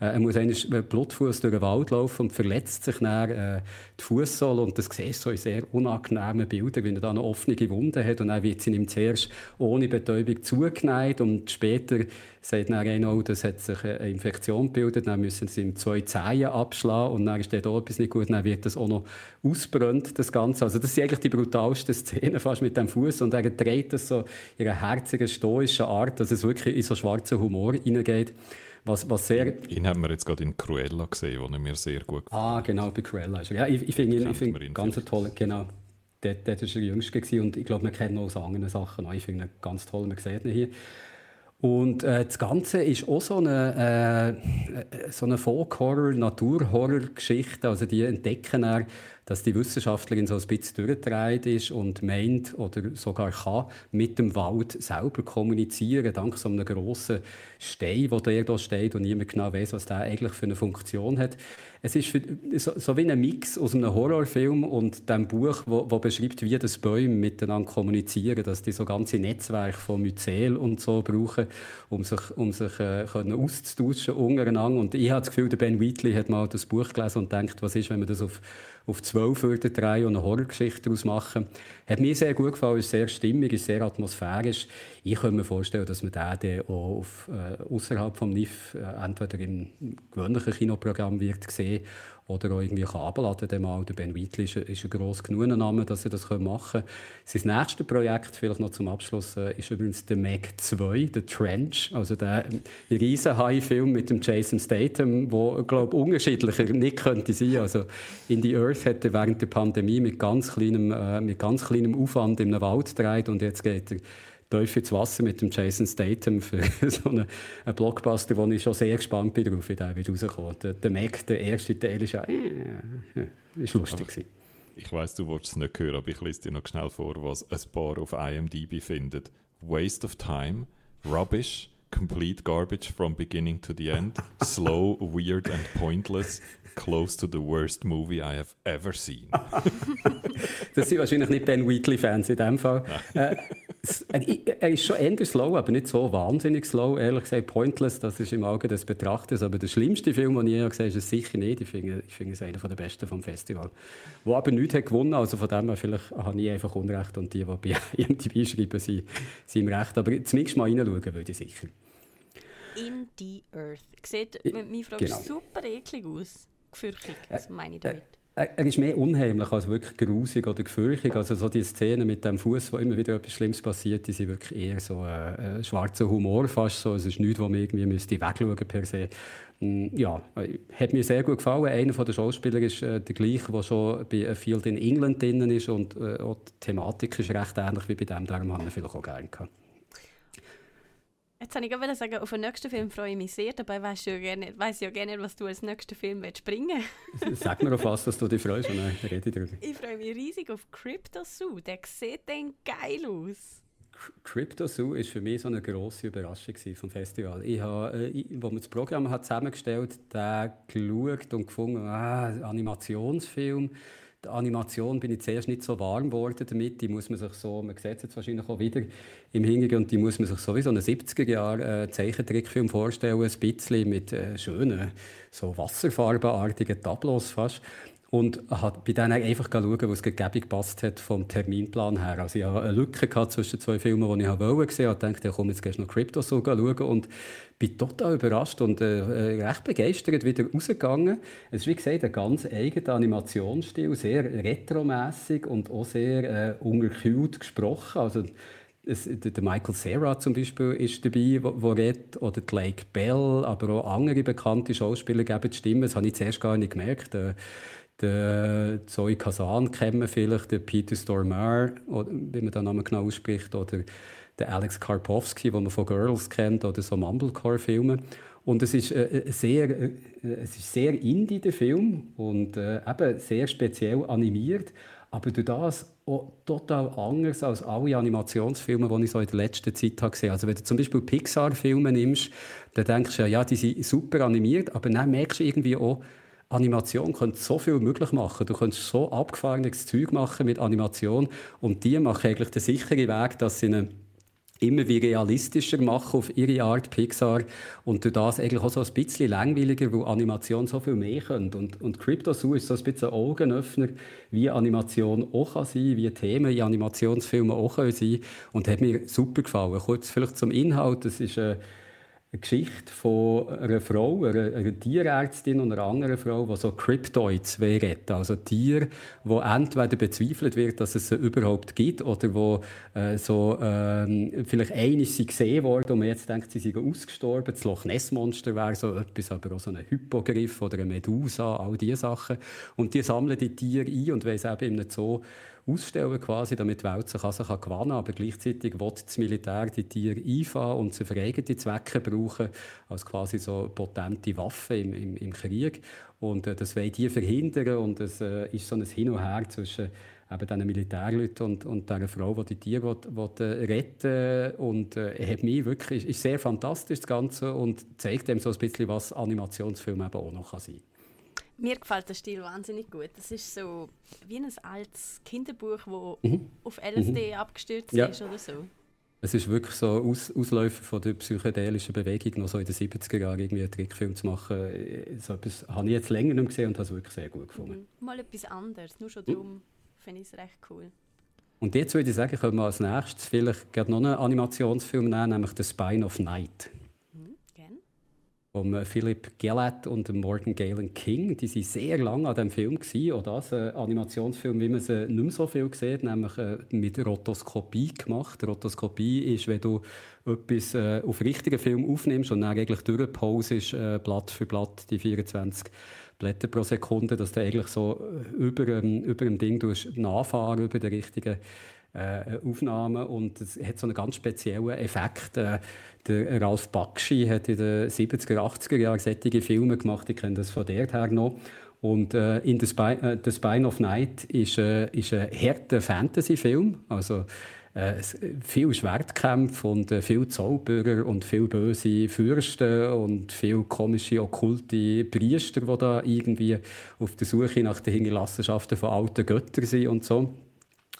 Speaker 3: Äh, er muss einen Blutfuß durch den Wald laufen und verletzt sich dann äh, die Fußsohle und das siehst du so in sehr unangenehmen Bildern, wenn er da eine offene Wunde hat und dann wird sie ihm zuerst ohne Betäubung zugeneigt und später sagt dann einer, oh, das hat sich eine Infektion gebildet, dann müssen sie ihm zwei Zehen abschlagen und dann ist da etwas nicht gut, dann wird das auch noch ausbrennt, das Ganze. Also das sind eigentlich die brutalsten Szenen fast mit dem Fuß und er dreht das so in einer herzigen, stoischen Art, dass es wirklich in so schwarzen Humor hineingeht. Was, was sehr...
Speaker 4: Ihn haben wir jetzt gerade in Cruella gesehen, wo er mir sehr gut
Speaker 3: gefällt. Ah, genau, bei Cruella. Ja, ich, ich finde ihn, ich find ihn ganz toll, genau. Dort, dort war er der Jüngste und ich glaube, man kennt ihn auch aus anderen Sachen. Ich finde ihn ganz toll, man sieht ihn hier. Und äh, das Ganze ist auch so eine, äh, so eine Folk-Horror-, Natur-Horror-Geschichte. Also die entdecken er dass die Wissenschaftlerin so ein bisschen durchgedreht ist und meint oder sogar kann mit dem Wald selber kommunizieren, dank so einem grossen Stein, wo der da steht und niemand genau weiß, was der eigentlich für eine Funktion hat. Es ist für, so, so, wie ein Mix aus einem Horrorfilm und dem Buch, wo, wo beschreibt, wie das Bäume miteinander kommunizieren, dass die so ganze Netzwerke von Myzel und so brauchen, um sich, um sich äh, auszutauschen untereinander. Und ich habe das Gefühl, der Ben Wheatley hat mal das Buch gelesen und denkt, was ist, wenn man das auf auf zwölf würde drehen und eine Horrorgeschichte daraus machen. Hat mir sehr gut gefallen, ist sehr stimmig, ist sehr atmosphärisch. Ich könnte mir vorstellen, dass man den auch auf, äh, außerhalb vom NIF äh, entweder im gewöhnlichen Kinoprogramm wird sehen oder auch irgendwie kann kann. Der Ben Wheatley ist, ist ein gross genug Name, dass er das machen kann. Sein nächstes Projekt, vielleicht noch zum Abschluss, äh, ist übrigens der Meg 2, The Trench, also der riesen High-Film mit dem Jason Statham, der, glaube unterschiedlicher nicht könnte sein. Also in the Earth hat er während der Pandemie mit ganz kleinem, äh, mit ganz kleinem Aufwand in einem Wald gedreht und jetzt geht er Teufel ins Wasser mit dem Jason Statham für so einen, einen Blockbuster, wo ich schon sehr gespannt bin darauf, wie der wird rauskommen. Der, der Mac, der erste Teil, ist ja, äh, ist lustig gewesen.
Speaker 4: Ich weiß, du wolltest es nicht hören, aber ich lese dir noch schnell vor, was ein paar auf IMDb findet. Waste of time, rubbish, complete garbage from beginning to the end, slow, weird and pointless, close to the worst movie I have ever seen.
Speaker 3: das sind wahrscheinlich nicht Ben Wheatley-Fans in dem Fall. Äh, er ist schon eher slow, aber nicht so wahnsinnig slow. Ehrlich gesagt, pointless, das ist im Auge des Betrachters. Aber der schlimmste Film, den ich je gesehen habe, ist es sicher nicht. Ich finde, ich finde es einer der besten vom Festival. Wo aber nichts hat gewonnen, also von dem her, vielleicht habe ich einfach Unrecht und die, die bei IMDb schreiben, sind, sind im Recht. Aber zumindest mal reinschauen würde ich sicher.
Speaker 2: In the Earth. Sieht, meine Frage genau. super eklig aus. Gefürchtig, das meine ich damit.
Speaker 3: Er ist mehr unheimlich als wirklich grusig oder gefürchtig. Also so die Szenen mit dem Fuß, wo immer wieder etwas Schlimmes passiert, die sind wirklich eher so äh, äh, schwarzer Humor fast so. Es ist nichts, wo man irgendwie müsste wegschauen per se. Mm, ja, hat mir sehr gut gefallen. Einer der Schauspieler ist äh, der gleiche, der schon bei A Field in England drin ist und äh, auch die Thematik ist recht ähnlich wie bei dem, darum haben wir vielleicht auch gerne gehabt.
Speaker 2: Jetzt wollte ich gerade sagen, auf den nächsten Film freue ich mich sehr. Dabei weiss ich ja gerne, weiss ja gerne was du als nächsten Film willst bringen
Speaker 3: Sag mir auf was, dass du dich freust, und dann rede ich darüber.
Speaker 2: Ich freue mich riesig auf Crypto Zoo. Der sieht dann geil aus.
Speaker 3: Crypto Zoo war für mich so eine grosse Überraschung vom Festival. Ich habe, äh, wo man das Programm hat zusammengestellt hat, geschaut und gefunden, ah, Animationsfilm die Animation bin ich zuerst nicht so warm geworden damit. Die muss man sich so, man sieht es jetzt wahrscheinlich auch wieder im Hintergrund, die muss man sich so wie so einen 70er-Jahre äh, vorstellen, ein bisschen mit äh, schönen, so wasserfarbenartigen Tableaus fast. Und hat bei denen einfach schauen, was gegeben gepasst hat vom Terminplan her. Also ich hatte eine Lücke zwischen zwei Filmen, die ich wollte sehen und dachte, komm, jetzt gehst du noch Crypto schauen. Und bin total überrascht und äh, äh, recht begeistert wieder rausgegangen. Es ist, wie gesagt, ein ganz eigener Animationsstil, sehr retromässig und auch sehr äh, unterkühlt gesprochen. Also, es, der Michael Cera zum Beispiel ist dabei, wo, wo redet, oder Blake Bell, aber auch andere bekannte Schauspieler geben die Stimme. Das habe ich zuerst gar nicht gemerkt. Äh, der Zoe Kazan kennen wir vielleicht, der Peter Stormare, wie man den Namen genau ausspricht, oder der Alex Karpowski, den man von Girls kennt, oder so Mumblecore-Filme. Und es ist, äh, äh, sehr, äh, es ist sehr indie, der Film, und äh, eben sehr speziell animiert, aber durch das auch total anders als alle Animationsfilme, die ich so in der letzten Zeit habe gesehen. Also wenn du zum Beispiel Pixar-Filme nimmst, dann denkst du ja, die sind super animiert, aber dann merkst du irgendwie auch, Animation könnte so viel möglich machen. Du könntest so abgefahrenes Zeug machen mit Animation und die machen eigentlich den sicheren Weg, dass sie eine immer wie realistischer machen auf ihre Art Pixar und durch das eigentlich auch so ein bisschen langweiliger, wo Animation so viel mehr könnte. Und, und Crypto Zoo ist so ein bisschen ein Augenöffner, wie Animation auch kann sein, wie Themen in Animationsfilmen auch können sein und hat mir super gefallen. Kurz vielleicht zum Inhalt, das ist äh, eine Geschichte von einer Frau, einer, einer Tierärztin und einer anderen Frau, die so Cryptoids retten. Also Tiere, wo entweder bezweifelt wird, dass es sie überhaupt gibt, oder wo äh, so, äh, vielleicht eines sie gesehen worden und man jetzt denkt, sie sind ausgestorben. Das Loch Ness Monster wäre so etwas, aber auch so ein Hypogriff oder eine Medusa, all diese Sachen. Und die sammeln die Tiere ein und es eben im Zoo ausstellen, quasi, damit die Welt sich also gewinnen kann. Aber gleichzeitig will das Militär die Tiere einfahren und sie für eigene Zwecke brauchen, als quasi so potente Waffen im, im, im Krieg. Und äh, das wollen die verhindern und es äh, ist so ein Hin und Her zwischen eben diesen Militärleuten und, und dieser Frau, die die Tiere will, will, äh, retten Und äh, hat mich wirklich, ist sehr fantastisch, das Ganze, und zeigt dem so ein bisschen, was Animationsfilm eben auch noch sein kann.
Speaker 2: Mir gefällt der Stil wahnsinnig gut. Das ist so wie ein altes Kinderbuch, das mhm. auf LSD mhm. abgestürzt ja. ist oder so.
Speaker 3: Es ist wirklich so Aus Ausläufer von der psychedelischen Bewegung, noch so in den 70er Jahren irgendwie einen Trickfilm zu machen. So etwas habe ich jetzt länger nicht gesehen und habe es wirklich sehr gut gefunden.
Speaker 2: Mhm. Mal etwas anderes, nur schon darum finde ich es recht cool.
Speaker 3: Und jetzt würde ich sagen, können wir als nächstes vielleicht noch einen Animationsfilm nehmen, nämlich The Spine of Night vom Philip Gellett und Morgan Galen King. Die waren sehr lange an diesem Film. Auch das ein Animationsfilm, wie man sie nicht mehr so viel sieht, nämlich äh, mit Rotoskopie gemacht. Rotoskopie ist, wenn du etwas äh, auf richtigen Film aufnimmst und dann eigentlich durchpausest, äh, Blatt für Blatt, die 24 Blätter pro Sekunde, dass du eigentlich so äh, über, ähm, über dem Ding nachfahren über den richtigen äh, Aufnahmen und es hat so einen ganz speziellen Effekt. Äh, der Ralf Bakshi hat in den 70er, 80er Jahren solche Filme gemacht, ich kenne das von der her noch. Und äh, in The, Spy, äh, The Spine of Night ist, äh, ist ein harter Fantasy-Film. Also äh, viel Schwertkämpfe und äh, viel Zauberer und viel böse Fürsten und viel komische, okkulte Priester, die da irgendwie auf der Suche nach den Hinterlassenschaften von alten Göttern sind und so.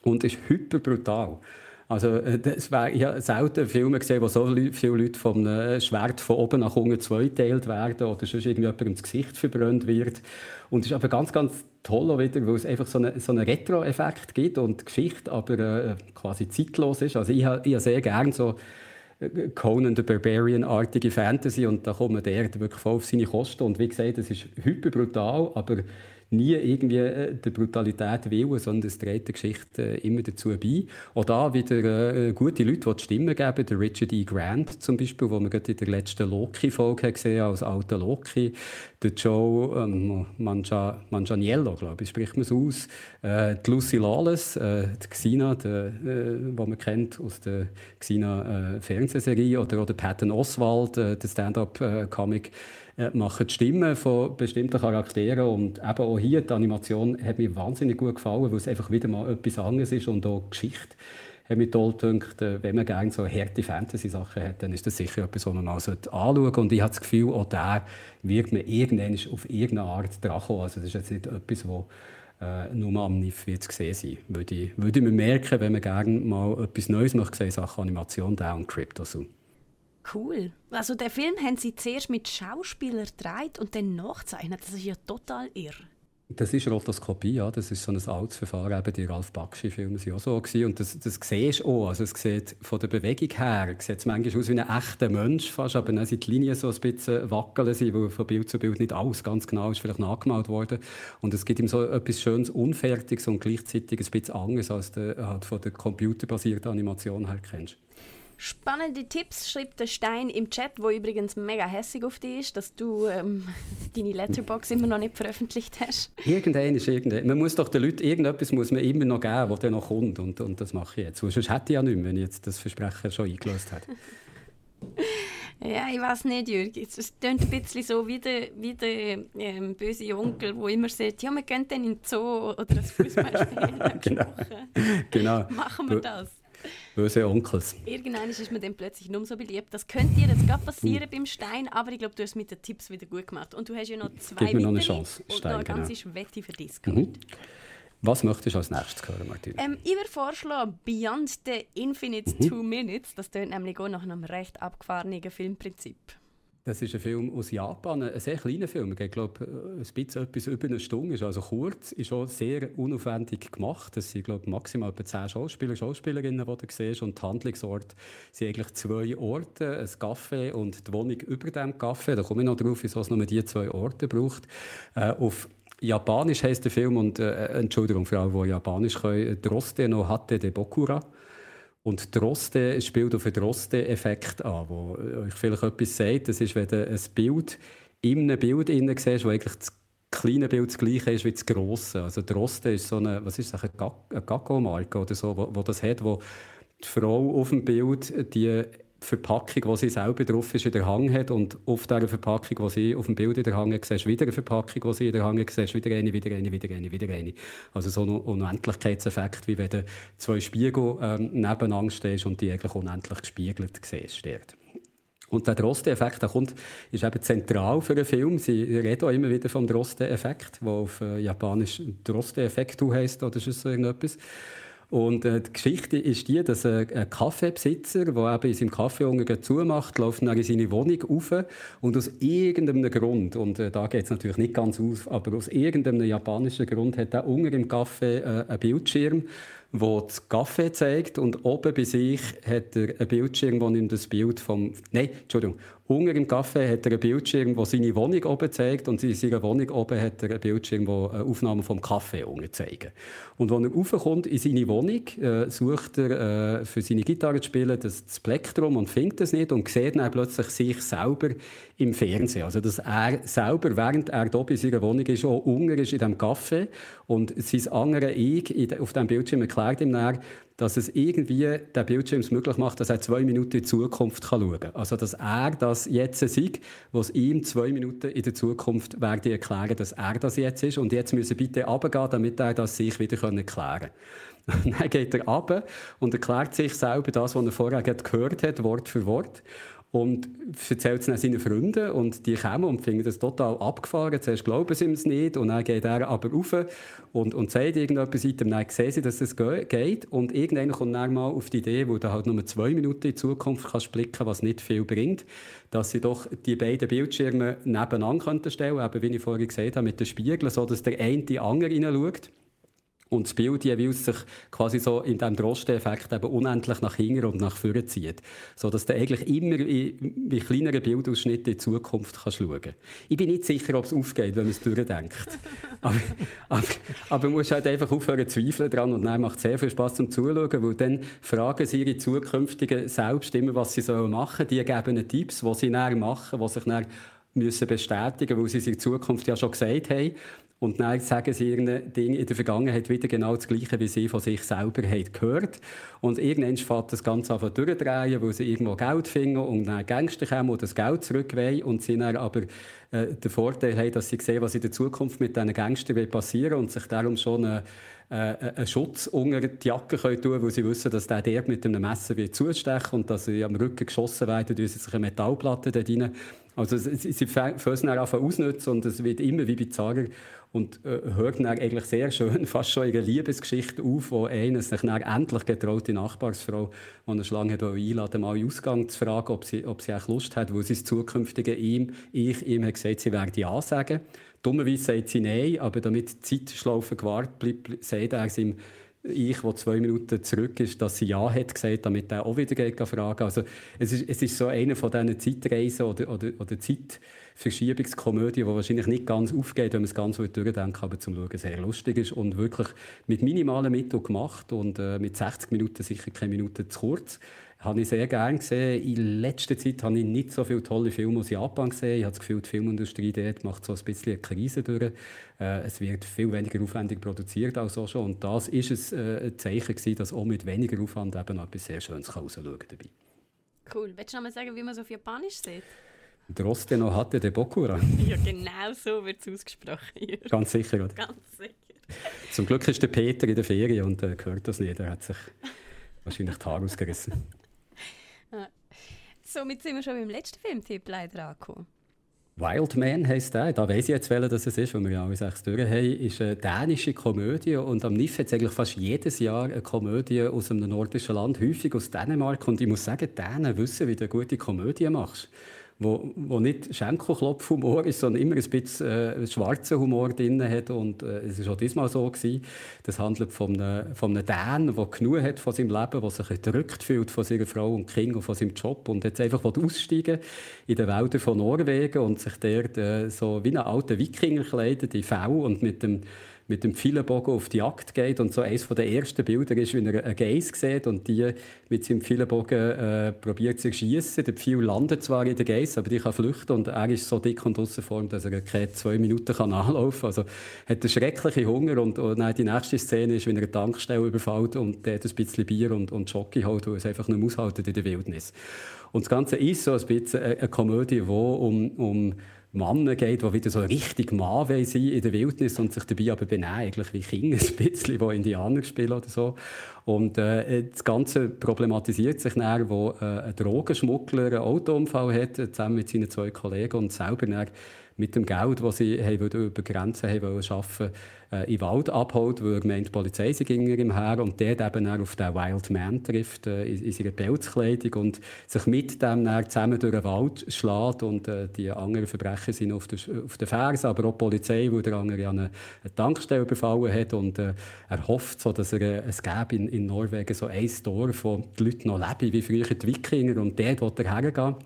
Speaker 3: Und ist hyper brutal. Also es wär, ich habe selten Filme gesehen, wo so viele Leute vom Schwert von oben nach unten zweiteilt werden oder sonst irgendjemand ins Gesicht verbrannt wird. Und es ist aber ganz, ganz toll wieder, weil es einfach so einen so eine Retro-Effekt gibt und die Geschichte aber äh, quasi zeitlos ist. Also ich, habe sehr gerne so äh, Conan the Barbarian-artige Fantasy und da kommt der wirklich voll auf seine Kosten. Und wie gesagt, es ist hyper brutal, aber nie irgendwie äh, der Brutalität willen, sondern es trägt die Geschichte äh, immer dazu bei. Auch da wieder äh, gute Leute, die die Stimme geben. Der Richard E. Grant zum Beispiel, wo man gerade in der letzten Loki-Folge gesehen als alter Loki. Der Joe ähm, Mangia, Manganiello, glaube ich, spricht man es aus. Äh, die Lucy Lawless, äh, die Xena, die äh, man kennt aus der Xena-Fernsehserie. oder, oder Patton Oswald, der Stand-up-Comic äh, machen die Stimmen von bestimmten Charakteren. Und eben auch hier, die Animation hat mir wahnsinnig gut gefallen, weil es einfach wieder mal etwas anderes ist und auch Geschichte hat mich toll gedacht. Äh, wenn man gerne so harte Fantasy-Sachen hat, dann ist das sicher etwas, was man mal anschauen sollte. Und ich habe das Gefühl, auch der wird man irgendwann auf irgendeine Art dran kommen. Also das ist jetzt nicht etwas, wo äh, nur am NIF wird gesehen sein. Würde würde man merken, wenn man gerne mal etwas Neues möchte sehen, Sachen Animation, Down, Crypto so.
Speaker 2: Cool. Also den Film haben sie zuerst mit Schauspielern gedreht und dann nachzeichnet. Das ist ja total irr.
Speaker 3: Das ist Rotoskopie, ja. Das ist so ein altes Verfahren. Eben die Ralf Bakshi-Filme waren auch so. Gewesen. Und das, das siehst du auch. Also es sieht von der Bewegung her sieht manchmal aus wie ein echter Mensch fast, aber dann sind die Linien so ein bisschen wackeln, sie, weil von Bild zu Bild nicht alles ganz genau ist vielleicht nachgemalt worden. Und es gibt ihm so etwas Schönes, Unfertiges und gleichzeitig ein bisschen anders, als du halt von der computerbasierten Animation her kennst.
Speaker 2: Spannende Tipps schreibt der Stein im Chat, wo übrigens mega hässig auf dich ist, dass du ähm, deine Letterbox immer noch nicht veröffentlicht hast.
Speaker 3: Irgendein ist irgendein. Man muss doch den Leuten irgendetwas muss man immer noch geben, was dann noch kommt. Und, und das mache ich jetzt. Sonst hätte ich ja nicht mehr, wenn ich jetzt das Versprechen schon eingelöst hätte.
Speaker 2: Ja, ich weiß nicht, Jürg. Es klingt ein bisschen so wie der, wie der ähm, böse Onkel, der immer sagt, ja, wir gehen dann in den Zoo oder das Fußballspiel.
Speaker 3: genau. genau.
Speaker 2: Machen wir das.
Speaker 3: Böse Onkels.
Speaker 2: Irgendwann ist man dann plötzlich nur so beliebt. Das könnte dir jetzt gerade passieren beim Stein, aber ich glaube, du hast es mit den Tipps wieder gut gemacht. Und du hast ja noch zwei
Speaker 3: Gib mir noch eine Chance,
Speaker 2: Stein, und noch eine genau. Wette für dich. Mhm.
Speaker 3: Was möchtest du als nächstes hören, Martin?
Speaker 2: Ähm, ich würde vorschlagen, Beyond the Infinite mhm. Two Minutes. Das tönt nämlich auch nach einem recht abgefahrenen Filmprinzip.
Speaker 3: Das ist ein Film aus Japan, ein sehr kleiner Film. Ich glaube, ein bisschen etwas über eine Stunde. Ist also kurz, ist auch sehr unaufwendig gemacht. Es sind, glaube maximal etwa zehn Schauspieler, Schauspielerinnen, die du siehst. Und die Handlungsort sind eigentlich zwei Orte, ein Café und die Wohnung über dem Café. Da komme ich noch drauf, wieso es nur diese zwei Orte braucht. Äh, auf Japanisch heißt der Film, und äh, Entschuldigung für alle, die Japanisch können, Droste no Hatte de Bokura. Und Droste spielt auf den Droste-Effekt an, wo euch vielleicht etwas sagt. Das ist, wenn du ein Bild in einem Bild innen siehst, wo eigentlich das kleine Bild das gleiche ist wie das grosse. Also Droste ist so eine, was ist das, eine Gacko-Marke oder so, wo, wo das hat, wo die Frau auf dem Bild die Verpackung, die sie selber drauf ist, in der Hang hat und auf dieser Verpackung, die sie auf dem Bild in der Hang hat, siehst wieder eine Verpackung, die sie in der Hang hat, siehst wieder eine, wieder eine, wieder eine, wieder eine. Also so ein Unendlichkeitseffekt, wie wenn du zwei Spiegel ähm, nebeneinander stehst und die eigentlich unendlich gespiegelt siehst. Dort. Und der Droste-Effekt, der kommt, ist eben zentral für einen Film. Sie reden auch immer wieder vom Droste-Effekt, der auf äh, Japanisch Droste-Effekt heisst oder so irgendetwas. Und äh, die Geschichte ist die, dass ein, ein Kaffeebesitzer, der eben in seinem Kaffee unten zumacht, läuft dann in seine Wohnung rauf und aus irgendeinem Grund, und äh, da geht es natürlich nicht ganz aus, aber aus irgendeinem japanischen Grund hat er unten im Kaffee äh, einen Bildschirm, wo das Kaffee zeigt und oben bei sich hat er einen Bildschirm, wo ihm das Bild vom... Nein, Entschuldigung. Unten im Café hat er einen Bildschirm, der seine Wohnung oben zeigt und in seiner Wohnung oben hat er einen Bildschirm, der eine Aufnahme vom Kaffee unten zeigt. Und wenn er raufkommt in seine Wohnung, äh, sucht er äh, für seine Gitarre zu spielen das Plektrum und findet es nicht und sieht dann plötzlich sich selber im Fernsehen. Also dass er selber, während er hier bei seiner Wohnung ist, auch unten ist in diesem Café und sein anderer Ich auf diesem Bildschirm erklärt ihm dann, dass es irgendwie den Bildschirm möglich macht, dass er zwei Minuten in die Zukunft schauen kann. Also, dass er das jetzt sieht, was ihm zwei Minuten in der Zukunft werde erklären, dass er das jetzt ist und jetzt müsse bitte runtergehen, damit er das sich wieder erklären kann. dann geht er runter und erklärt sich selber das, was er vorher gehört hat, Wort für Wort. Und erzählt es dann seinen Freunden und die kommen und finden das total abgefahren. Zuerst glauben sie ihm es nicht und dann geht er aber rauf und, und sagt irgendetwas weiter. Dann sehen sie, dass es das geht und irgendwann kommt dann mal auf die Idee, wo du halt nur zwei Minuten in Zukunft kannst blicken was nicht viel bringt, dass sie doch die beiden Bildschirme nebeneinander könnten stellen, eben wie ich vorhin gesagt habe, mit den Spiegeln, sodass der eine die andere hineinschaut und das Bild jeweils sich quasi so in diesem Drosteneffekt eben unendlich nach hinten und nach vorne zieht. So dass du eigentlich immer in, wie kleinere Bildausschnitte in die Zukunft kannst schauen kannst. Ich bin nicht sicher, ob es aufgeht, wenn man es durchdenkt. aber, aber, aber man muss halt einfach aufhören zu zweifeln dran und dann macht es sehr viel Spaß zum Zuschauen, weil dann fragen sie ihre zukünftigen selbst immer, was sie sollen machen. Die geben ihnen Tipps, was sie dann machen, was sich dann müssen bestätigen, weil sie es in Zukunft ja schon gesagt haben. Und dann sagen sie ihren Dingen in der Vergangenheit wieder genau das Gleiche, wie sie von sich selber haben gehört. Und irgendwann fährt das Ganze einfach durchdrehen, weil sie irgendwo Geld finden und dann Gangster kommen und das Geld zurück und sie dann aber äh, den Vorteil haben, dass sie sehen, was in der Zukunft mit diesen Gangstern passieren und sich darum schon äh, äh, einen Schutz unter die Jacke können tun weil sie wissen, dass der dort mit einem Messer wird zustechen und dass sie am Rücken geschossen werden, durch sich eine Metallplatte dort rein. Also sie, sie fangen an ausnutzen und es wird immer wie bizarrer und äh, hört dann eigentlich sehr schön, fast schon ihre Liebesgeschichte auf, wo einer sich dann endlich getraut, die Nachbarsfrau, die eine Schlange einladen, mal in Ausgang zu fragen, ob sie, ob sie auch Lust hat, wo sie das zukünftige ihm, ich ihm hat gesagt, sie werde Ja sagen. Dummerweise sagt sie Nein, aber damit die Zeitschlaufe gewahrt bleibt, sagt er es ihm, ich, der zwei Minuten zurück ist, dass sie Ja hat gesagt, damit er auch wieder geht fragen. Also es ist, es ist so eine von diesen Zeitreisen oder, oder, oder Zeit Verschiebungskomödie, die wahrscheinlich nicht ganz aufgeht, wenn man es ganz durchdenkt, aber zum Schauen sehr lustig ist und wirklich mit minimalen Mitteln gemacht und äh, mit 60 Minuten sicher keine Minute zu kurz. Habe ich sehr gerne gesehen. In letzter Zeit habe ich nicht so viele tolle Filme aus Japan gesehen. Ich habe das Gefühl, die Filmindustrie dort macht so ein bisschen eine Krise durch. Äh, es wird viel weniger aufwendig produziert als auch schon. Und das ist äh, ein Zeichen gewesen, dass auch mit weniger Aufwand eben etwas sehr Schönes rausschauen dabei.
Speaker 2: Cool. Willst du noch mal sagen, wie man es auf Japanisch sieht?
Speaker 3: Droste no hatte de Bokura.
Speaker 2: Ja, genau so wird es ausgesprochen.
Speaker 3: Ganz sicher, oder?
Speaker 2: Ganz sicher.
Speaker 3: Zum Glück ist der Peter in der Ferien und äh, hört das nicht. Er hat sich wahrscheinlich die Haare ausgerissen.
Speaker 2: Somit sind wir schon beim letzten Filmtipp leider angekommen.
Speaker 3: Wild Man heisst der. Da weiß ich jetzt, welcher das ist, weil wir ja alle sechs durch haben. ist eine dänische Komödie. Und am NIF hat es eigentlich fast jedes Jahr eine Komödie aus einem nordischen Land, häufig aus Dänemark. Und ich muss sagen, Dänen wissen, wie du eine gute Komödie machst wo, wo nicht Schenkelklopfhumor ist, sondern immer ein bisschen äh, schwarzen Humor drin hat. Und äh, es war auch diesmal so. Gewesen. Das handelt von einem, von einem Dän, der genug hat von seinem Leben, der sich entrückt fühlt von seiner Frau und Kind und von seinem Job und jetzt einfach aussteigen in den Wäldern von Norwegen und sich dort äh, so wie ein alter Wikinger kleidet, in V und mit dem mit dem Pfeilenbogen auf die Jagd geht und so eines der ersten Bilder ist, wie er eine Geiss sieht und die mit seinem Pfeilenbogen äh, probiert zu schießen. Der Pfeil landet zwar in der Geiss, aber die kann flüchten und er ist so dick und ausserformt, dass er keine zwei Minuten kann anlaufen kann. Also hat einen schrecklichen Hunger und, und dann die nächste Szene ist, wenn er eine Tankstelle überfällt und der ein bisschen Bier und, und Jockey holt, weil es einfach nicht aushalten in der Wildnis. Und das Ganze ist so ein bisschen eine Komödie, die um, um Männer geht, die wieder so richtig Mann sein in der Wildnis und sich dabei aber benehmen, eigentlich wie Kinder, ein bisschen, die Indianer spielen oder so. Und äh, das Ganze problematisiert sich dann, wo äh, ein Drogenschmuggler einen Autounfall hat, zusammen mit seinen zwei Kollegen und selber dann mit dem Geld, das sie haben, über Grenzen haben wollen, arbeiten äh, den Wald abholt, weil er meint, die Polizei sei ihm her und dort eben auf den Wild Man trifft, äh, in, in seiner Pelzkleidung und sich mit dem zusammen durch den Wald schlägt und äh, die anderen Verbrecher sind auf den, auf den Fersen, aber auch die Polizei, wo der andere an eine, eine Tankstelle überfallen hat und äh, er hofft so, dass er, äh, es gäbe in, in Norwegen so ein Dorf, wo die Leute noch leben, wie früher die Wikinger und dort will er hergehen.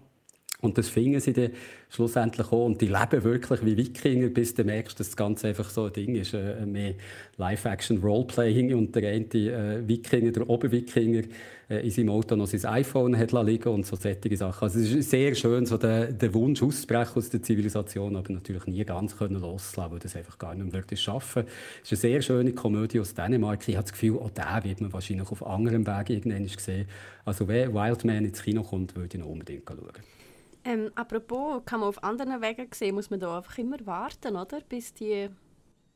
Speaker 3: Und das finden sie dann schlussendlich auch. Und die leben wirklich wie Wikinger, bis du merkst, dass das Ganze einfach so ein Ding ist. Äh, mehr Live-Action-Roleplaying und der eine äh, Wikinger, der Oberwikinger, äh, in seinem Auto noch sein iPhone hat liegen und so solche Sachen. Also es ist sehr schön, so der, der Wunsch auszubrechen aus der Zivilisation, aber natürlich nie ganz können loslassen, weil das einfach gar nicht wirklich schaffen. Es ist eine sehr schöne Komödie aus Dänemark. Ich habe das Gefühl, auch den wird man wahrscheinlich auf anderem Weg irgendwann sehen. Also wenn Wildman ins Kino kommt, würde ich noch unbedingt schauen.
Speaker 2: Ähm, apropos, kann man auf anderen Wegen sehen, muss man da einfach immer warten, oder? Bis die...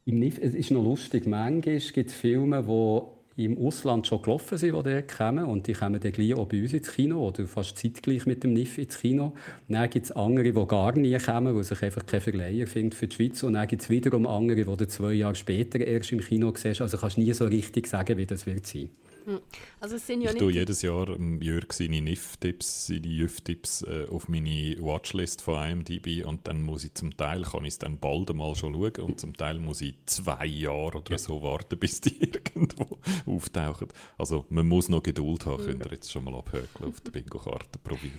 Speaker 3: Im NIF, es ist noch lustig, manchmal gibt es Filme, die im Ausland schon gelaufen sind, die dort kommen. Und die kommen dann gleich auch bei uns ins Kino oder fast zeitgleich mit dem NIF ins Kino. dann gibt es andere, die gar nie kommen, weil sich einfach kein Verleiher findet für die Schweiz. Und dann gibt es wiederum andere, die du zwei Jahre später erst im Kino siehst. Also kannst du nie so richtig sagen, wie das wird sein.
Speaker 2: Hm. Also es sind ja
Speaker 4: ich tue jedes Jahr Jörg seine NIF-Tipps, seine JÜF-Tipps äh, auf meine Watchlist von IMDb und dann muss ich zum Teil, kann ich es dann bald einmal schon schauen und zum Teil muss ich zwei Jahre oder so warten, bis die irgendwo auftauchen. Also man muss noch Geduld haben, mhm. könnt ihr jetzt schon mal abhökeln auf der Bingo-Karte,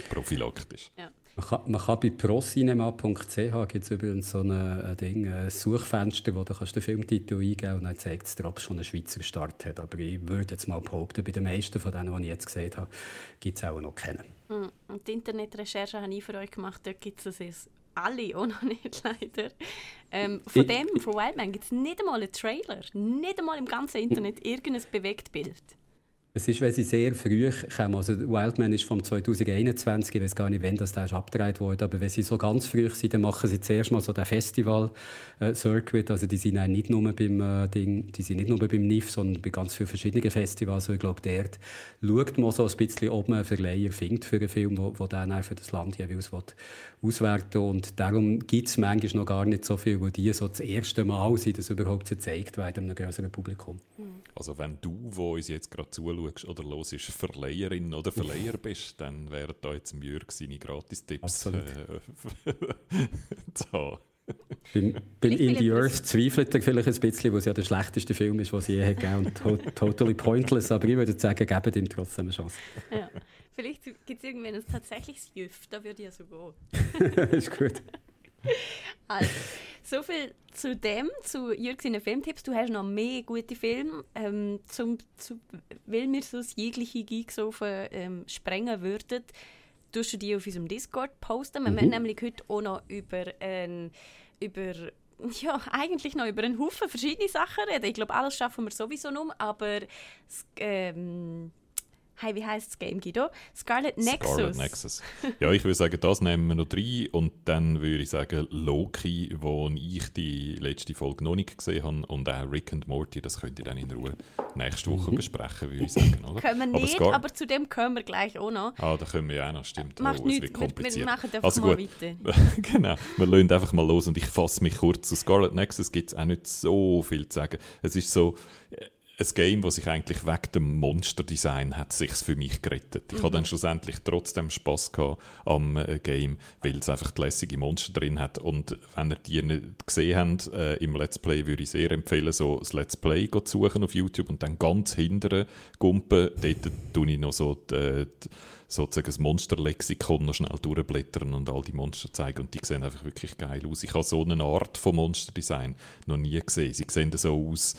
Speaker 4: prophylaktisch. Ja.
Speaker 3: Man kann, man kann bei procinema.ch gibt es übrigens so ein, Ding, ein Suchfenster, wo du kannst den Filmtitel eingeben und dann zeigt es dir, ob es schon einen Schweizer Start hat. Aber ich würde jetzt mal behaupten, bei den meisten von denen, die ich jetzt gesehen habe, gibt es auch noch keinen.
Speaker 2: Hm. Und die Internetrecherche habe ich für euch gemacht, dort gibt es es alle auch noch nicht, leider. Ähm, von dem, von Wildman, gibt es nicht einmal einen Trailer, nicht einmal im ganzen Internet irgendein Bewegtbild.
Speaker 3: Es ist, weil sie sehr früh kommen. Also Wildman ist vom 2021, ich weiß gar nicht, wann das da ist abgedreht wurde, aber wenn sie so ganz früh sind, dann machen sie zuerst mal so den Festival-Circuit. Also die sind nicht nur beim äh, Ding, die sind nicht nur beim NIF, sondern bei ganz vielen verschiedenen Festivals. Also ich glaube, dort schaut man so ein bisschen, ob man einen Verleiher findet für einen Film, wo, wo dann für das Land jeweils auswerten Und darum gibt es manchmal noch gar nicht so viel, wo die so das erste Mal sind, dass überhaupt gezeigt werden einem größeren Publikum.
Speaker 4: Also wenn du, wo uns jetzt gerade zuschaust oder los ist, Verleiherin oder Verleiher bist, dann wären da jetzt Jörg seine Gratis-Tipps äh,
Speaker 3: zu haben. Beim, beim In the Earth zweifelt er vielleicht ein bisschen, weil es ja der schlechteste Film ist, den sie je gegeben hat. To totally pointless, aber ich würde sagen, gebt ihm trotzdem eine Chance.
Speaker 2: Ja. Vielleicht gibt es irgendwann ein tatsächliches Jüff, da würde ich ja so gehen.
Speaker 3: ist gut.
Speaker 2: Also, so viel zu dem, zu Jürg seinen Filmtipps. Du hast noch mehr gute Filme, ähm, zum, zu, weil wir so das jegliche Geeksofa ähm, sprengen würden. Tust du die auf unserem Discord posten? Wir mhm. nämlich heute auch noch über, äh, über ja, eigentlich noch über einen Haufen verschiedene Sachen reden. Ich glaube, alles schaffen wir sowieso noch, aber ähm, Hey, wie heißt das Game, Guido? Scarlet Nexus. Scarlet Nexus.
Speaker 4: Ja, ich würde sagen, das nehmen wir noch rein und dann würde ich sagen, Loki, wo ich die letzte Folge noch nicht gesehen habe und auch Rick and Morty, das könnt ihr dann in Ruhe nächste Woche mhm. besprechen, würde ich sagen. Oder?
Speaker 2: Können wir nicht, aber, aber, zu dem kommen wir gleich auch noch.
Speaker 4: Ah, da können wir ja auch noch, stimmt.
Speaker 2: Macht oh, nichts, wir, wir, machen einfach
Speaker 4: also
Speaker 2: mal weiter.
Speaker 4: genau, wir lassen einfach mal los und ich fasse mich kurz. Zu Scarlet Nexus gibt es auch nicht so viel zu sagen. Es ist so ein Game, das sich eigentlich wegen dem Monsterdesign hat sich's für mich gerettet. Ich mhm. hatte dann schlussendlich trotzdem Spaß am äh, Game, weil es einfach lässige Monster drin hat. Und wenn ihr die nicht gesehen habt äh, im Let's Play, würde ich sehr empfehlen, so das Let's Play zu suchen auf YouTube und dann ganz hinten gumpen. Dort tue ich noch so die, die sozusagen das Monsterlexikon noch schnell durchblättern und all die Monster zeigen und die sehen einfach wirklich geil aus. Ich habe so eine Art von Monsterdesign noch nie gesehen. Sie sehen so aus,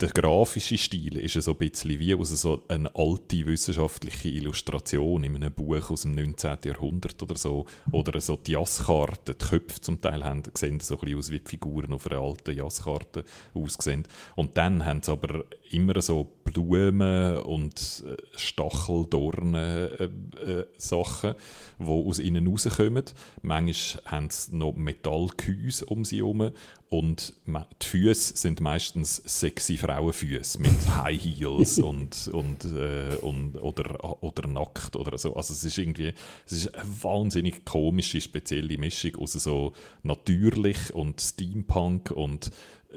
Speaker 4: der grafische Stil ist so ein bisschen wie aus so eine alte wissenschaftliche Illustration in einem Buch aus dem 19. Jahrhundert oder so. Oder so die Jasskarten, die Köpfe zum Teil haben, sehen so ein bisschen aus wie die Figuren auf einer alten Jasskarte aussehen. Und dann haben sie aber immer so Blumen und äh, Stacheldornen äh, äh, Sachen, die aus ihnen rauskommen. Manchmal haben sie noch Metallgehäuse um sie herum und die Füße sind meistens sexy Frauenfüße mit High Heels und, und, äh, und, oder, oder nackt oder so. Also es ist irgendwie es ist eine wahnsinnig komische, spezielle Mischung aus so natürlich und Steampunk und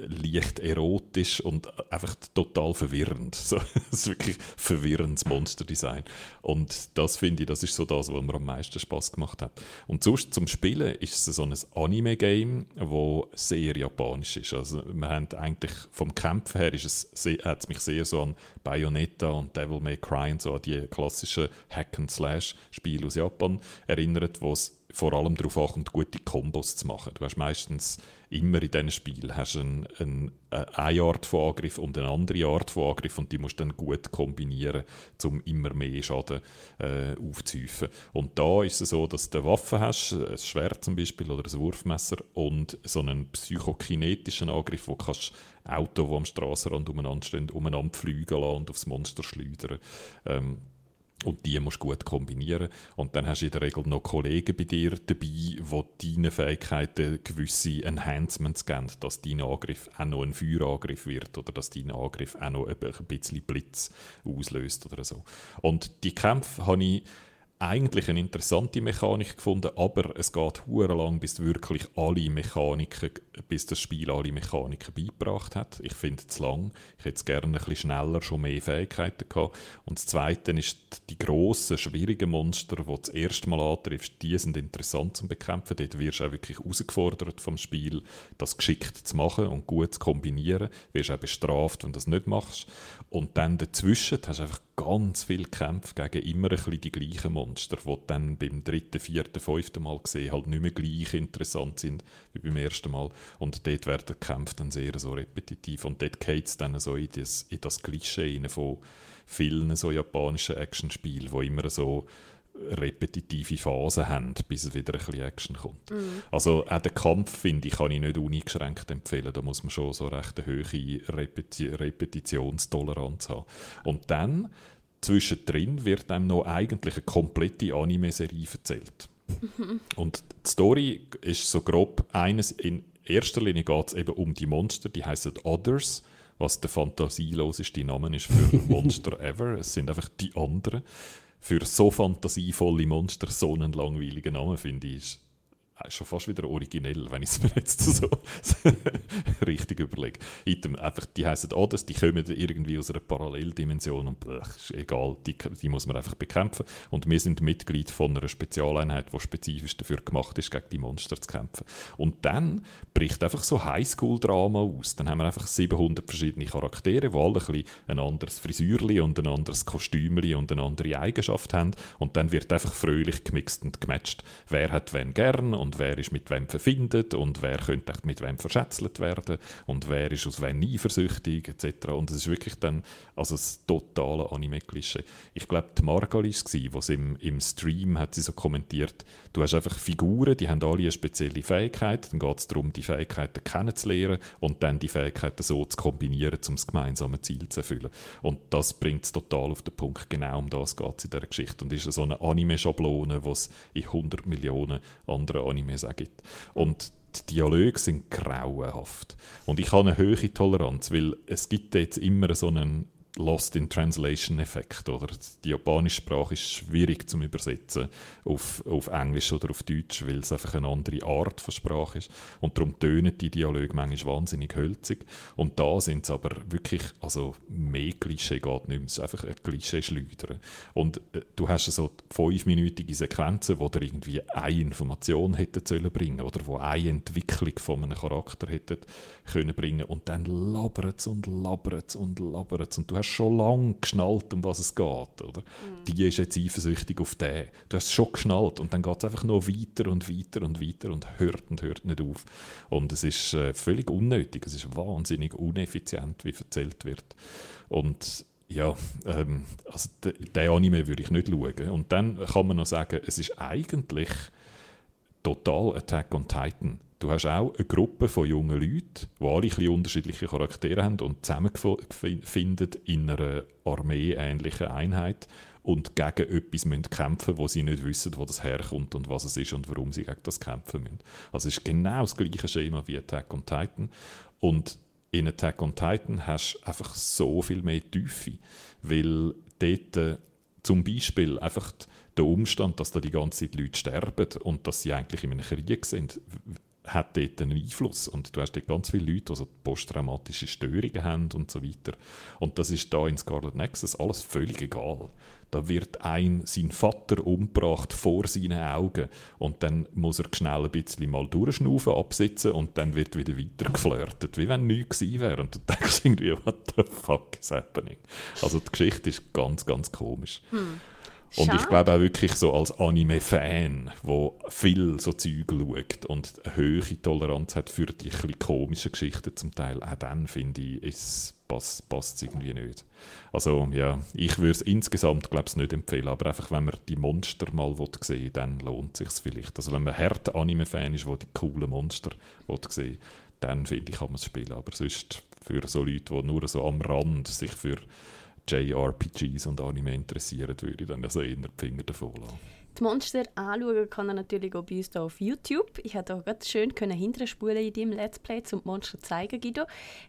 Speaker 4: leicht erotisch und einfach total verwirrend. So, das ist wirklich verwirrendes Monsterdesign. Und das finde ich, das ist so das, was mir am meisten Spaß gemacht hat. Und sonst zum Spielen ist es so ein Anime-Game, das sehr japanisch ist. Also wir haben eigentlich vom Kämpfen her ist es, hat es mich sehr so an Bayonetta und Devil May Cry und so an die klassischen Hack-and-Slash-Spiele aus Japan erinnert, wo es vor allem darauf ankommt, gute Kombos zu machen. Du hast meistens immer in diesen Spielen hast einen, einen, äh, eine Art von Angriff und eine andere Art von Angriff und die musst du dann gut kombinieren, um immer mehr Schaden äh, aufzuhäufen. Und da ist es so, dass du eine Waffe hast, ein Schwert zum Beispiel oder ein Wurfmesser und so einen psychokinetischen Angriff, wo du Auto, die am Strassenrand umeinander stehen, umeinander fliegen lassen und aufs Monster schleudern. Ähm, Und die musst du gut kombinieren. Und dann hast du in der Regel noch Kollegen bei dir dabei, die deinen Fähigkeiten gewisse Enhancements geben, dass dein Angriff auch noch ein Feuerangriff wird oder dass dein Angriff auch noch ein bisschen Blitz auslöst oder so. Und die Kämpfe habe ich eigentlich eine interessante Mechanik gefunden, aber es geht hure lang, bis wirklich alle Mechaniken, bis das Spiel alle Mechaniken beigebracht hat. Ich finde es lang. Ich hätte es gerne ein bisschen schneller schon mehr Fähigkeiten gehabt. Und das Zweite ist die grossen, schwierigen Monster, die du das erste Mal antriffst, die sind interessant zum Bekämpfen. Dort wirst du auch wirklich herausgefordert vom Spiel, das geschickt zu machen und gut zu kombinieren. Du wirst auch bestraft, wenn du das nicht machst. Und dann dazwischen hast du einfach ganz viele Kämpfe gegen immer ein bisschen die gleichen Monster, die dann beim dritten, vierten, fünften Mal gesehen halt nicht mehr gleich interessant sind wie beim ersten Mal. Und dort werden die Kämpfe dann sehr so repetitiv. Und dort geht es dann so in das, in das Klischee von vielen so japanischen Actionspielen, wo immer so repetitive Phasen haben, bis wieder ein bisschen Action kommt. Mhm. Also auch den Kampf, finde ich, kann ich nicht uneingeschränkt empfehlen. Da muss man schon so recht eine hohe Repeti Repetitionstoleranz haben. Und dann, zwischendrin, wird einem noch eigentlich eine komplette Anime-Serie erzählt. Mhm. Und die Story ist so grob eines, in erster Linie geht es eben um die Monster, die heißen Others, was der fantasieloseste Name ist für Monster ever. Es sind einfach die anderen für so fantasievolle Monster so einen langweiligen Namen, finde ich, schon fast wieder originell, wenn ich es mir jetzt so richtig überlege. Item, einfach, die heißen Others, die kommen irgendwie aus einer Paralleldimension und blech, ist egal, die, die, muss man einfach bekämpfen. Und wir sind Mitglied von einer Spezialeinheit, die spezifisch dafür gemacht ist, gegen die Monster zu kämpfen. Und dann bricht einfach so Highschool-Drama aus. Dann haben wir einfach 700 verschiedene Charaktere, die alle ein, bisschen ein anderes Frisürli und ein anderes Kostümli und eine andere Eigenschaft haben. Und dann wird einfach fröhlich gemixt und gematcht. Wer hat wen gern und wer ist mit wem verfindet und wer könnte mit wem verschätzelt werden und wer ist aus wem eifersüchtig etc. Und es ist wirklich dann also das totale Anime-Klischee. Ich glaube, die Margali war es, im, im Stream hat sie so kommentiert, du hast einfach Figuren, die haben alle eine spezielle Fähigkeit, dann geht es darum, die Fähigkeiten kennenzulernen und dann die Fähigkeiten so zu kombinieren, um das gemeinsame Ziel zu erfüllen. Und das bringt es total auf den Punkt, genau um das geht es in dieser Geschichte und ist so eine Anime-Schablone, die es in 100 Millionen anderen Animes auch gibt. Und die Dialoge sind grauenhaft. Und ich habe eine hohe Toleranz, weil es gibt jetzt immer so einen Lost in Translation Effekt. Oder? Die japanische Sprache ist schwierig zu übersetzen auf, auf Englisch oder auf Deutsch, weil es einfach eine andere Art von Sprache ist. Und darum tönen die Dialoge manchmal wahnsinnig hölzig. Und da sind es aber wirklich, also mehr Klischee geht nicht mehr. Es ist einfach ein Klischee-Schleudern. Und äh, du hast so fünfminütige Sequenzen, wo dir irgendwie eine Information hätte sollen bringen oder wo eine Entwicklung von einem Charakter hätte können bringen und dann labert es und labert es und labert es und du hast schon lange geschnallt, um was es geht. Oder? Mhm. Die ist jetzt eifersüchtig auf den. Du hast es schon geschnallt und dann geht es einfach noch weiter und weiter und weiter und hört und hört nicht auf. Und es ist äh, völlig unnötig, es ist wahnsinnig uneffizient, wie erzählt wird. Und ja, ähm, also den Anime würde ich nicht schauen. Und dann kann man noch sagen, es ist eigentlich total Attack on Titan. Du hast auch eine Gruppe von jungen Leuten, die alle ein unterschiedliche Charaktere haben und zusammenfinden in einer armeeähnlichen Einheit und gegen etwas müssen kämpfen wo sie nicht wissen, wo das herkommt und was es ist und warum sie gegen das kämpfen müssen. Also es ist genau das gleiche Schema wie Attack on Titan. Und in Attack on Titan hast du einfach so viel mehr Tiefe, weil dort äh, zum Beispiel einfach der Umstand, dass da die ganze Zeit Leute sterben und dass sie eigentlich in einem Krieg sind, hat dort einen Einfluss. Und du hast dort ganz viele Leute, die posttraumatische Störungen haben und so weiter. Und das ist da in Scarlet Nexus alles völlig egal. Da wird ein sein Vater umgebracht vor seinen Augen und dann muss er schnell ein bisschen mal durchschnaufen, absitzen und dann wird wieder weiter geflirtet, wie wenn nichts gewesen wäre. Und du denkst irgendwie, what the fuck is happening? Also die Geschichte ist ganz, ganz komisch. Hm. Und ich glaube auch wirklich so als Anime-Fan, wo viel so Zeug schaut und eine hohe Toleranz hat für die komischen Geschichten zum Teil, auch dann finde ich, es passt, passt irgendwie nicht. Also ja, ich würde es insgesamt glaube ich nicht empfehlen, aber einfach wenn man die Monster mal sehen dann lohnt es sich vielleicht. Also wenn man hart Anime-Fan ist, wo die coolen Monster sehen dann finde ich, kann man es spielen. Aber sonst für so Leute, die nur so am Rand sich für JRPGs und Anime interessieren, würde ich dann also eher die Finger davon lassen.
Speaker 2: Die Monster anschauen kann er natürlich auch bei uns hier auf YouTube. Ich konnte auch ganz schön hinterspulen in deinem Let's Play, um die Monster zu zeigen, Guido.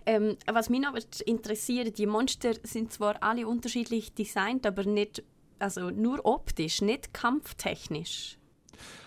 Speaker 2: Ähm, was mich aber interessiert, die Monster sind zwar alle unterschiedlich designt, aber nicht, also nur optisch, nicht kampftechnisch.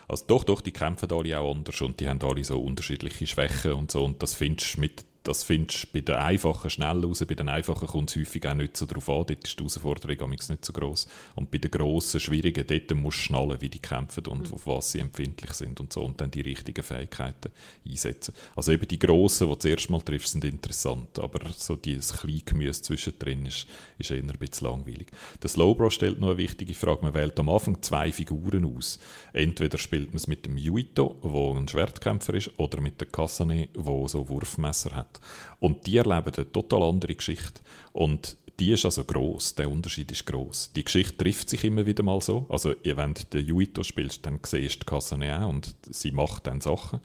Speaker 4: Also doch, doch, die kämpfen alle auch anders und die haben alle so unterschiedliche Schwächen und so und das findest du mit das findest du bei den einfachen schnell raus. Bei den einfachen kommt es häufig auch nicht so darauf an. Dort ist die Herausforderung nicht so groß. Und bei den grossen, schwierigen, dort musst du schnallen, wie die kämpfen und mhm. auf was sie empfindlich sind und so. Und dann die richtigen Fähigkeiten einsetzen. Also eben die grossen, die du zuerst mal triffst, sind interessant. Aber so dieses Kleingemüse zwischendrin ist, ist eher ein bisschen langweilig. Der Slowbro stellt noch eine wichtige Frage. Man wählt am Anfang zwei Figuren aus. Entweder spielt man es mit dem Yuito, der ein Schwertkämpfer ist, oder mit der Kasane, der so Wurfmesser hat. Und die erleben eine total andere Geschichte. Und die ist also groß. Der Unterschied ist groß. Die Geschichte trifft sich immer wieder mal so. Also wenn du den Yuito spielst, dann siehst du auch und sie macht dann Sachen,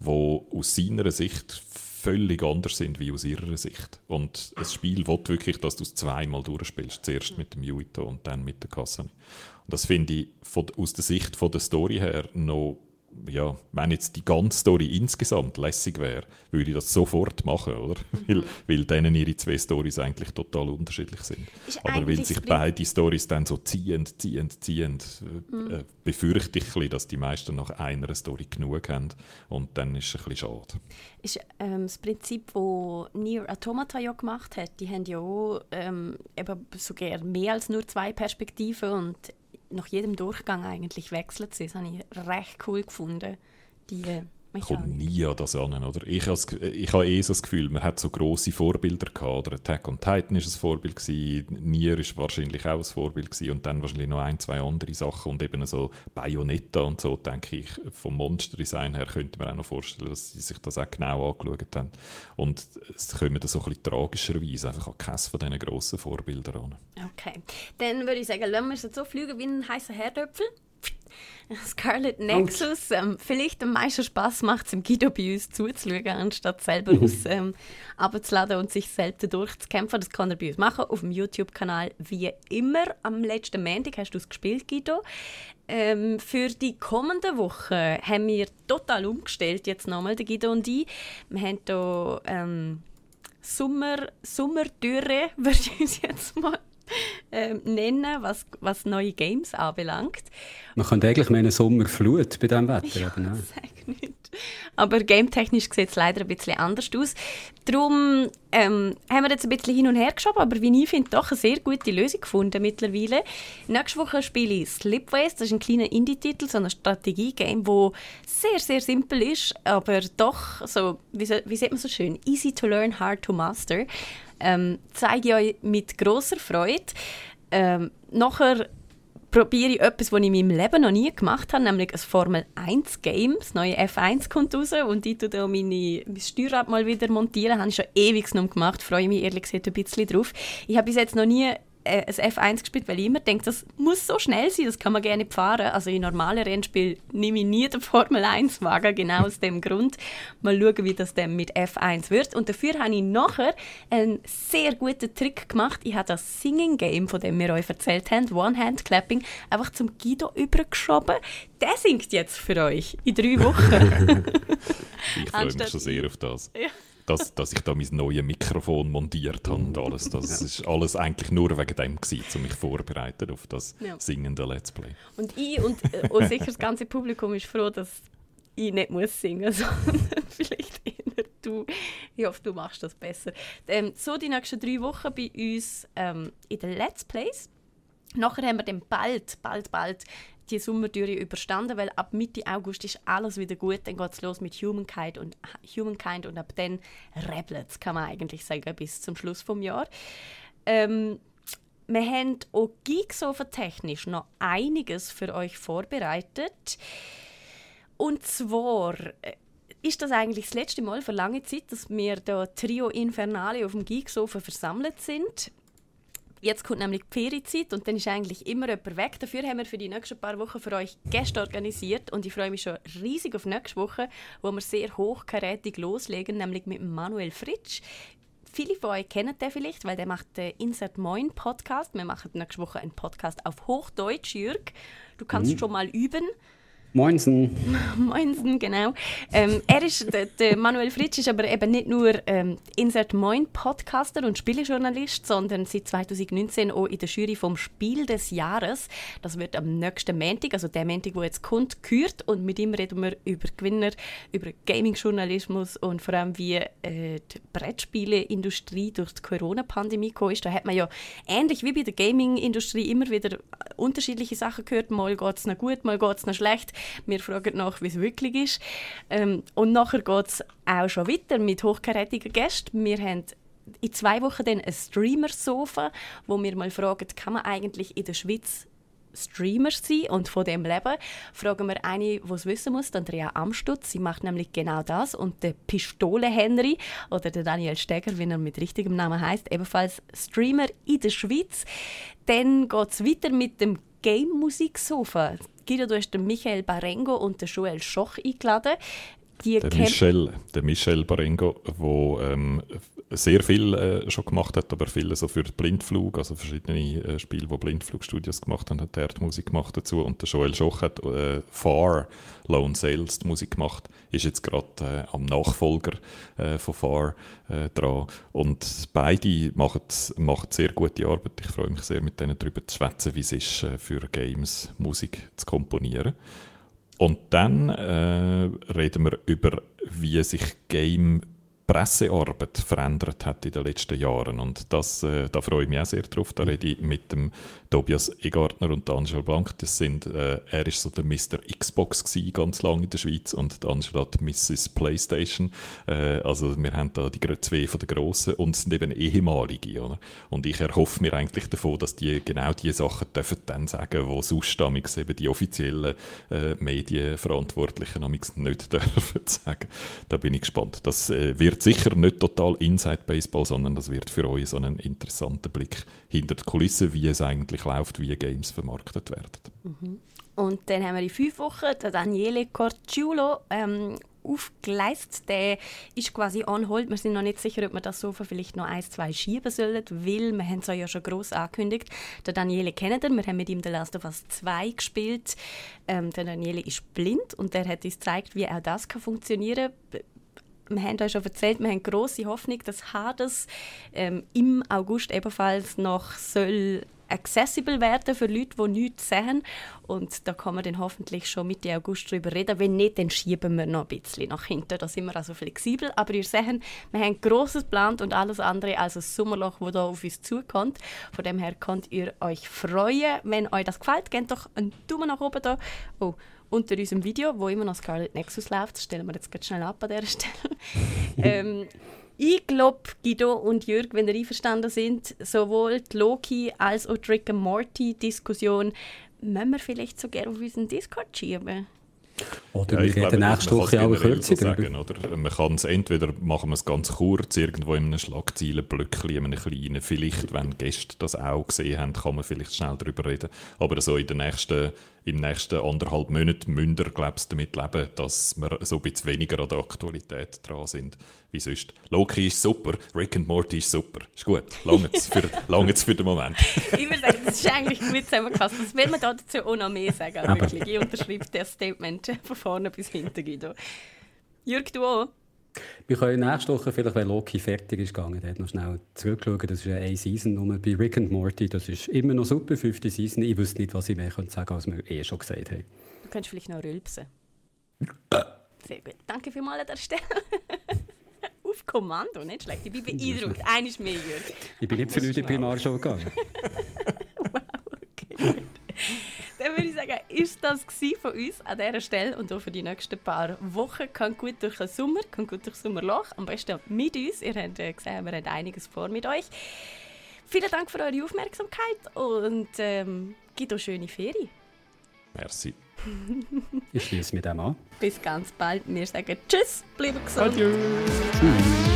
Speaker 4: die aus seiner Sicht völlig anders sind wie aus ihrer Sicht. Und das Spiel will wirklich, dass du es zweimal durchspielst. Zuerst mit dem Yuito und dann mit der Kasane. Und das finde ich von, aus der Sicht von der Story her noch ja, wenn jetzt die ganze Story insgesamt lässig wäre, würde ich das sofort machen, oder? Mhm. Weil, weil denen ihre zwei Stories eigentlich total unterschiedlich sind. Ist Aber weil sich beide Stories dann so ziehend, ziehend, ziehend, mhm. äh, befürchte ich, bisschen, dass die meisten nach einer Story genug haben und dann ist es ein bisschen schade.
Speaker 2: Ist ähm, das Prinzip, das Nier Automata ja gemacht hat, die haben ja auch ähm, eben sogar mehr als nur zwei Perspektiven und nach jedem Durchgang eigentlich wechselt sie. Das habe ich recht cool gefunden. Die,
Speaker 4: kommt nie an das an. Oder? Ich, ich habe eh so das Gefühl, man hat so grosse Vorbilder gehabt. Oder Attack on Titan war ein Vorbild, gewesen, Nier war wahrscheinlich auch ein Vorbild gewesen, und dann wahrscheinlich noch ein, zwei andere Sachen und eben so Bayonetta und so, denke ich, vom Monsterdesign her könnte man auch noch vorstellen, dass sie sich das auch genau angeschaut haben. Und es kommen da so ein bisschen tragischerweise einfach an keines von diesen grossen Vorbildern an.
Speaker 2: Okay, dann würde ich sagen, lassen wir es so fliegen wie ein heißer Herdöpfel. Scarlet Nexus, ähm, vielleicht am meisten Spaß macht es im Guido bei uns zuzuschauen, anstatt selber aus ähm, abzuladen und sich selbst durchzukämpfen. Das kann er bei uns machen, auf dem YouTube-Kanal wie immer. Am letzten Montag hast du es gespielt, Guido. Ähm, für die kommenden Wochen haben wir total umgestellt, jetzt nochmal, der Guido und ich. Wir haben hier ähm, Sommer, Sommerdürre, würde ich uns jetzt mal äh, nennen, was, was neue Games anbelangt.
Speaker 3: Man könnte eigentlich mehr eine Sommerflut bei diesem Wetter.
Speaker 2: Ja, aber, sag nicht. aber gametechnisch sieht es leider ein bisschen anders aus. Darum ähm, haben wir jetzt ein bisschen hin und her geschoben, aber wie ich finde, doch eine sehr gute Lösung gefunden mittlerweile. Nächste Woche spiele ich Slipways, das ist ein kleiner Indie-Titel, so ein Strategie-Game, wo sehr, sehr simpel ist, aber doch so, wie, wie sieht man so schön, easy to learn, hard to master ähm, zeige ich euch mit großer Freude. Ähm, nachher probiere ich etwas, was ich in meinem Leben noch nie gemacht habe, nämlich ein Formel 1 Game. Das neue F1 kommt raus und ich tue meine, mein Steuerrad mal wieder montieren. Das habe ich schon ewig noch gemacht. Freue mich ehrlich gesagt ein bisschen drauf. Ich habe bis jetzt noch nie ein F1 gespielt, weil ich immer denke, das muss so schnell sein, das kann man gerne fahren. Also in normalen Rennspielen nehme ich nie den Formel 1 Wagen, genau aus dem Grund. Mal schauen, wie das dann mit F1 wird. Und dafür habe ich nachher einen sehr guten Trick gemacht. Ich habe das Singing Game, von dem wir euch erzählt haben, One Hand Clapping, einfach zum Guido übergeschoben. Der singt jetzt für euch in drei Wochen.
Speaker 4: ich freue mich schon sehr auf das. Ja dass, dass ich da mein neues Mikrofon montiert habe und alles. Das ist alles eigentlich nur wegen dem gewesen, um mich vorbereiten auf das ja. singende Let's Play.
Speaker 2: Und ich und, äh, und sicher das ganze Publikum ist froh, dass ich nicht muss singen, sondern vielleicht eher du. Ich hoffe, du machst das besser. Ähm, so die nächsten drei Wochen bei uns ähm, in den Let's Plays. Nachher haben wir dann bald, bald, bald die Sommertüre überstanden, weil ab Mitte August ist alles wieder gut. Dann geht es los mit Humankind und, Humankind und ab dann rebelt kann man eigentlich sagen, bis zum Schluss des Jahres. Ähm, wir haben auch Geeksofa-technisch noch einiges für euch vorbereitet. Und zwar äh, ist das eigentlich das letzte Mal für lange Zeit, dass wir da Trio Infernale auf dem Geeksofa versammelt sind. Jetzt kommt nämlich die Ferienzeit und dann ist eigentlich immer jemand weg. Dafür haben wir für die nächsten paar Wochen für euch Gäste organisiert und ich freue mich schon riesig auf nächste Woche, wo wir sehr hochkarätig loslegen, nämlich mit Manuel Fritsch. viele von euch kennen den vielleicht, weil der macht den Insert Moin Podcast. Wir machen nächste Woche einen Podcast auf Hochdeutsch, Jürg. Du kannst mhm. schon mal üben.
Speaker 3: Moinsen.
Speaker 2: Moinsen, genau. Ähm, er ist, der, der, Manuel Fritsch ist aber eben nicht nur ähm, Insert Moin Podcaster und Spielejournalist, sondern seit 2019 auch in der Jury vom Spiel des Jahres. Das wird am nächsten Montag, also der Montag, wo jetzt kommt, gehört. Und mit ihm reden wir über Gewinner, über Gaming-Journalismus und vor allem, wie äh, die Brettspieleindustrie durch die Corona-Pandemie gekommen ist. Da hat man ja ähnlich wie bei der Gaming-Industrie immer wieder unterschiedliche Sachen gehört. Mal geht es noch gut, mal geht es noch schlecht. Wir fragen nach, wie es wirklich ist. Ähm, und nachher geht es auch schon weiter mit hochkarätigen Gästen. Wir haben in zwei Wochen dann ein Streamer-Sofa, wo wir mal fragen, kann man eigentlich in der Schweiz Streamer sein und von dem leben, fragen wir eine, die es wissen muss, Andrea Amstutz. Sie macht nämlich genau das. Und der Pistole-Henry oder der Daniel Steger, wie er mit richtigem Namen heißt, ebenfalls Streamer in der Schweiz. Dann geht es weiter mit dem Game-Musik-Sofa. Guido, du hast den Michael Barengo und den Joel Schoch eingeladen.
Speaker 4: Die der, Michel, der Michel Barengo, der ähm, sehr viel äh, schon gemacht hat, aber viele so für Blindflug, also verschiedene äh, Spiele, die Blindflugstudios gemacht haben, hat er die Musik gemacht dazu. Und der Joel Schoch hat äh, Far Lone Sales die Musik gemacht, ist jetzt gerade äh, am Nachfolger äh, von Far äh, dran. Und beide machen, machen sehr gute Arbeit. Ich freue mich sehr, mit denen darüber zu schwätzen, wie es ist, für Games Musik zu komponieren. Und dann reden wir über, wie sich Game Pressearbeit verändert hat in den letzten Jahren. Und das, äh, da freue ich mich auch sehr drauf. Da rede ich mit dem Tobias Egartner und Angela Blank. Das sind, äh, er ist so der Mr. Xbox ganz lange in der Schweiz und Angela die Mrs. Playstation. Äh, also wir haben da die zwei von den Grossen und sind eben ehemalige. Oder? Und ich erhoffe mir eigentlich davon, dass die genau diese Sachen dürfen dann sagen, wo sonst eben die offiziellen äh, Medienverantwortlichen nicht dürfen sagen. Da bin ich gespannt. Das äh, wird sicher nicht total Inside Baseball, sondern das wird für euch so ein interessanter Blick hinter die Kulissen, wie es eigentlich läuft, wie Games vermarktet werden.
Speaker 2: Mhm. Und dann haben wir in fünf Wochen den Daniele Corciulo ähm, aufgeleistet. Der ist quasi on hold. Wir sind noch nicht sicher, ob wir das Sofa vielleicht noch ein, zwei schieben sollen, weil wir haben es ja schon gross angekündigt. Der Daniele kennt ihr. Wir haben mit ihm The Last of Us 2 gespielt. Ähm, der Daniele ist blind und der hat uns gezeigt, wie auch das kann funktionieren kann wir haben euch schon erzählt, wir haben große Hoffnung, dass Hades ähm, im August ebenfalls noch soll accessible werden für Leute, die nichts sehen. Und da kann man dann hoffentlich schon Mitte August darüber reden. Wenn nicht, dann schieben wir noch ein bisschen nach hinten. Da sind wir also flexibel. Aber ihr seht, wir haben Grosses geplant und alles andere als ein Sommerloch, das da auf uns zukommt. Von dem her könnt ihr euch freuen. Wenn euch das gefällt, gebt doch einen Daumen nach oben da. Oh, unter unserem Video, wo immer noch Scarlet Nexus läuft. Das stellen wir jetzt ganz schnell ab an dieser Stelle. ähm, ich glaube, Guido und Jörg, wenn ihr einverstanden sind, sowohl die Loki als auch die Rick and Morty Diskussion, müssen wir vielleicht so gerne auf unseren Discord schieben.
Speaker 3: Oder ja, wir reden nächste Woche auch kürzer so sagen,
Speaker 4: oder? Man kann es entweder machen wir es ganz kurz, irgendwo in einem Schlagzeilenblöckchen, in einem kleinen, vielleicht, wenn Gäste das auch gesehen haben, kann man vielleicht schnell darüber reden. Aber so in den nächsten im nächsten anderthalb Monaten Münder glaubst damit leben, dass wir so ein bisschen weniger an der Aktualität dran sind wie sonst. Loki ist super, Rick and Morty ist super. Ist gut, lange für, lange für den Moment.
Speaker 2: ich würde sagen, das ist eigentlich gut zusammengefasst. Was will man dazu auch noch mehr sagen? Wirklich, ich unterschreibe das Statement von vorne bis hinten, Guido. Jürg, du auch?
Speaker 3: Wir können nächste Woche, vielleicht, wenn Loki fertig ist gegangen, noch schnell zurückschauen. Das ist eine Season nur bei Rick and Morty. Das ist immer noch super, fünfte Season. Ich wüsste nicht, was ich mehr sagen könnte, als wir eh schon gesagt haben.
Speaker 2: Du könntest vielleicht noch rülpsen. Sehr gut. Danke vielmals an der Stelle. Auf Kommando, nicht schlecht. Ich bin beeindruckt. Eines mehr, Jürg.
Speaker 3: Ich bin nicht für nichts in die Primarschule gegangen.
Speaker 2: wow, okay. Dann würde ich sagen, ist das von uns an dieser Stelle und auch für die nächsten paar Wochen. Kommt gut durch den Sommer, kommt gut durch das Sommerloch. Am besten mit uns. Ihr habt äh, gesehen, wir haben einiges vor mit euch. Vielen Dank für eure Aufmerksamkeit und ähm, gibt auch schöne Ferien.
Speaker 4: Merci.
Speaker 3: ich schließe mit dem an.
Speaker 2: Bis ganz bald. Wir sagen Tschüss, bleibt gesund. Adieu. Tschüss.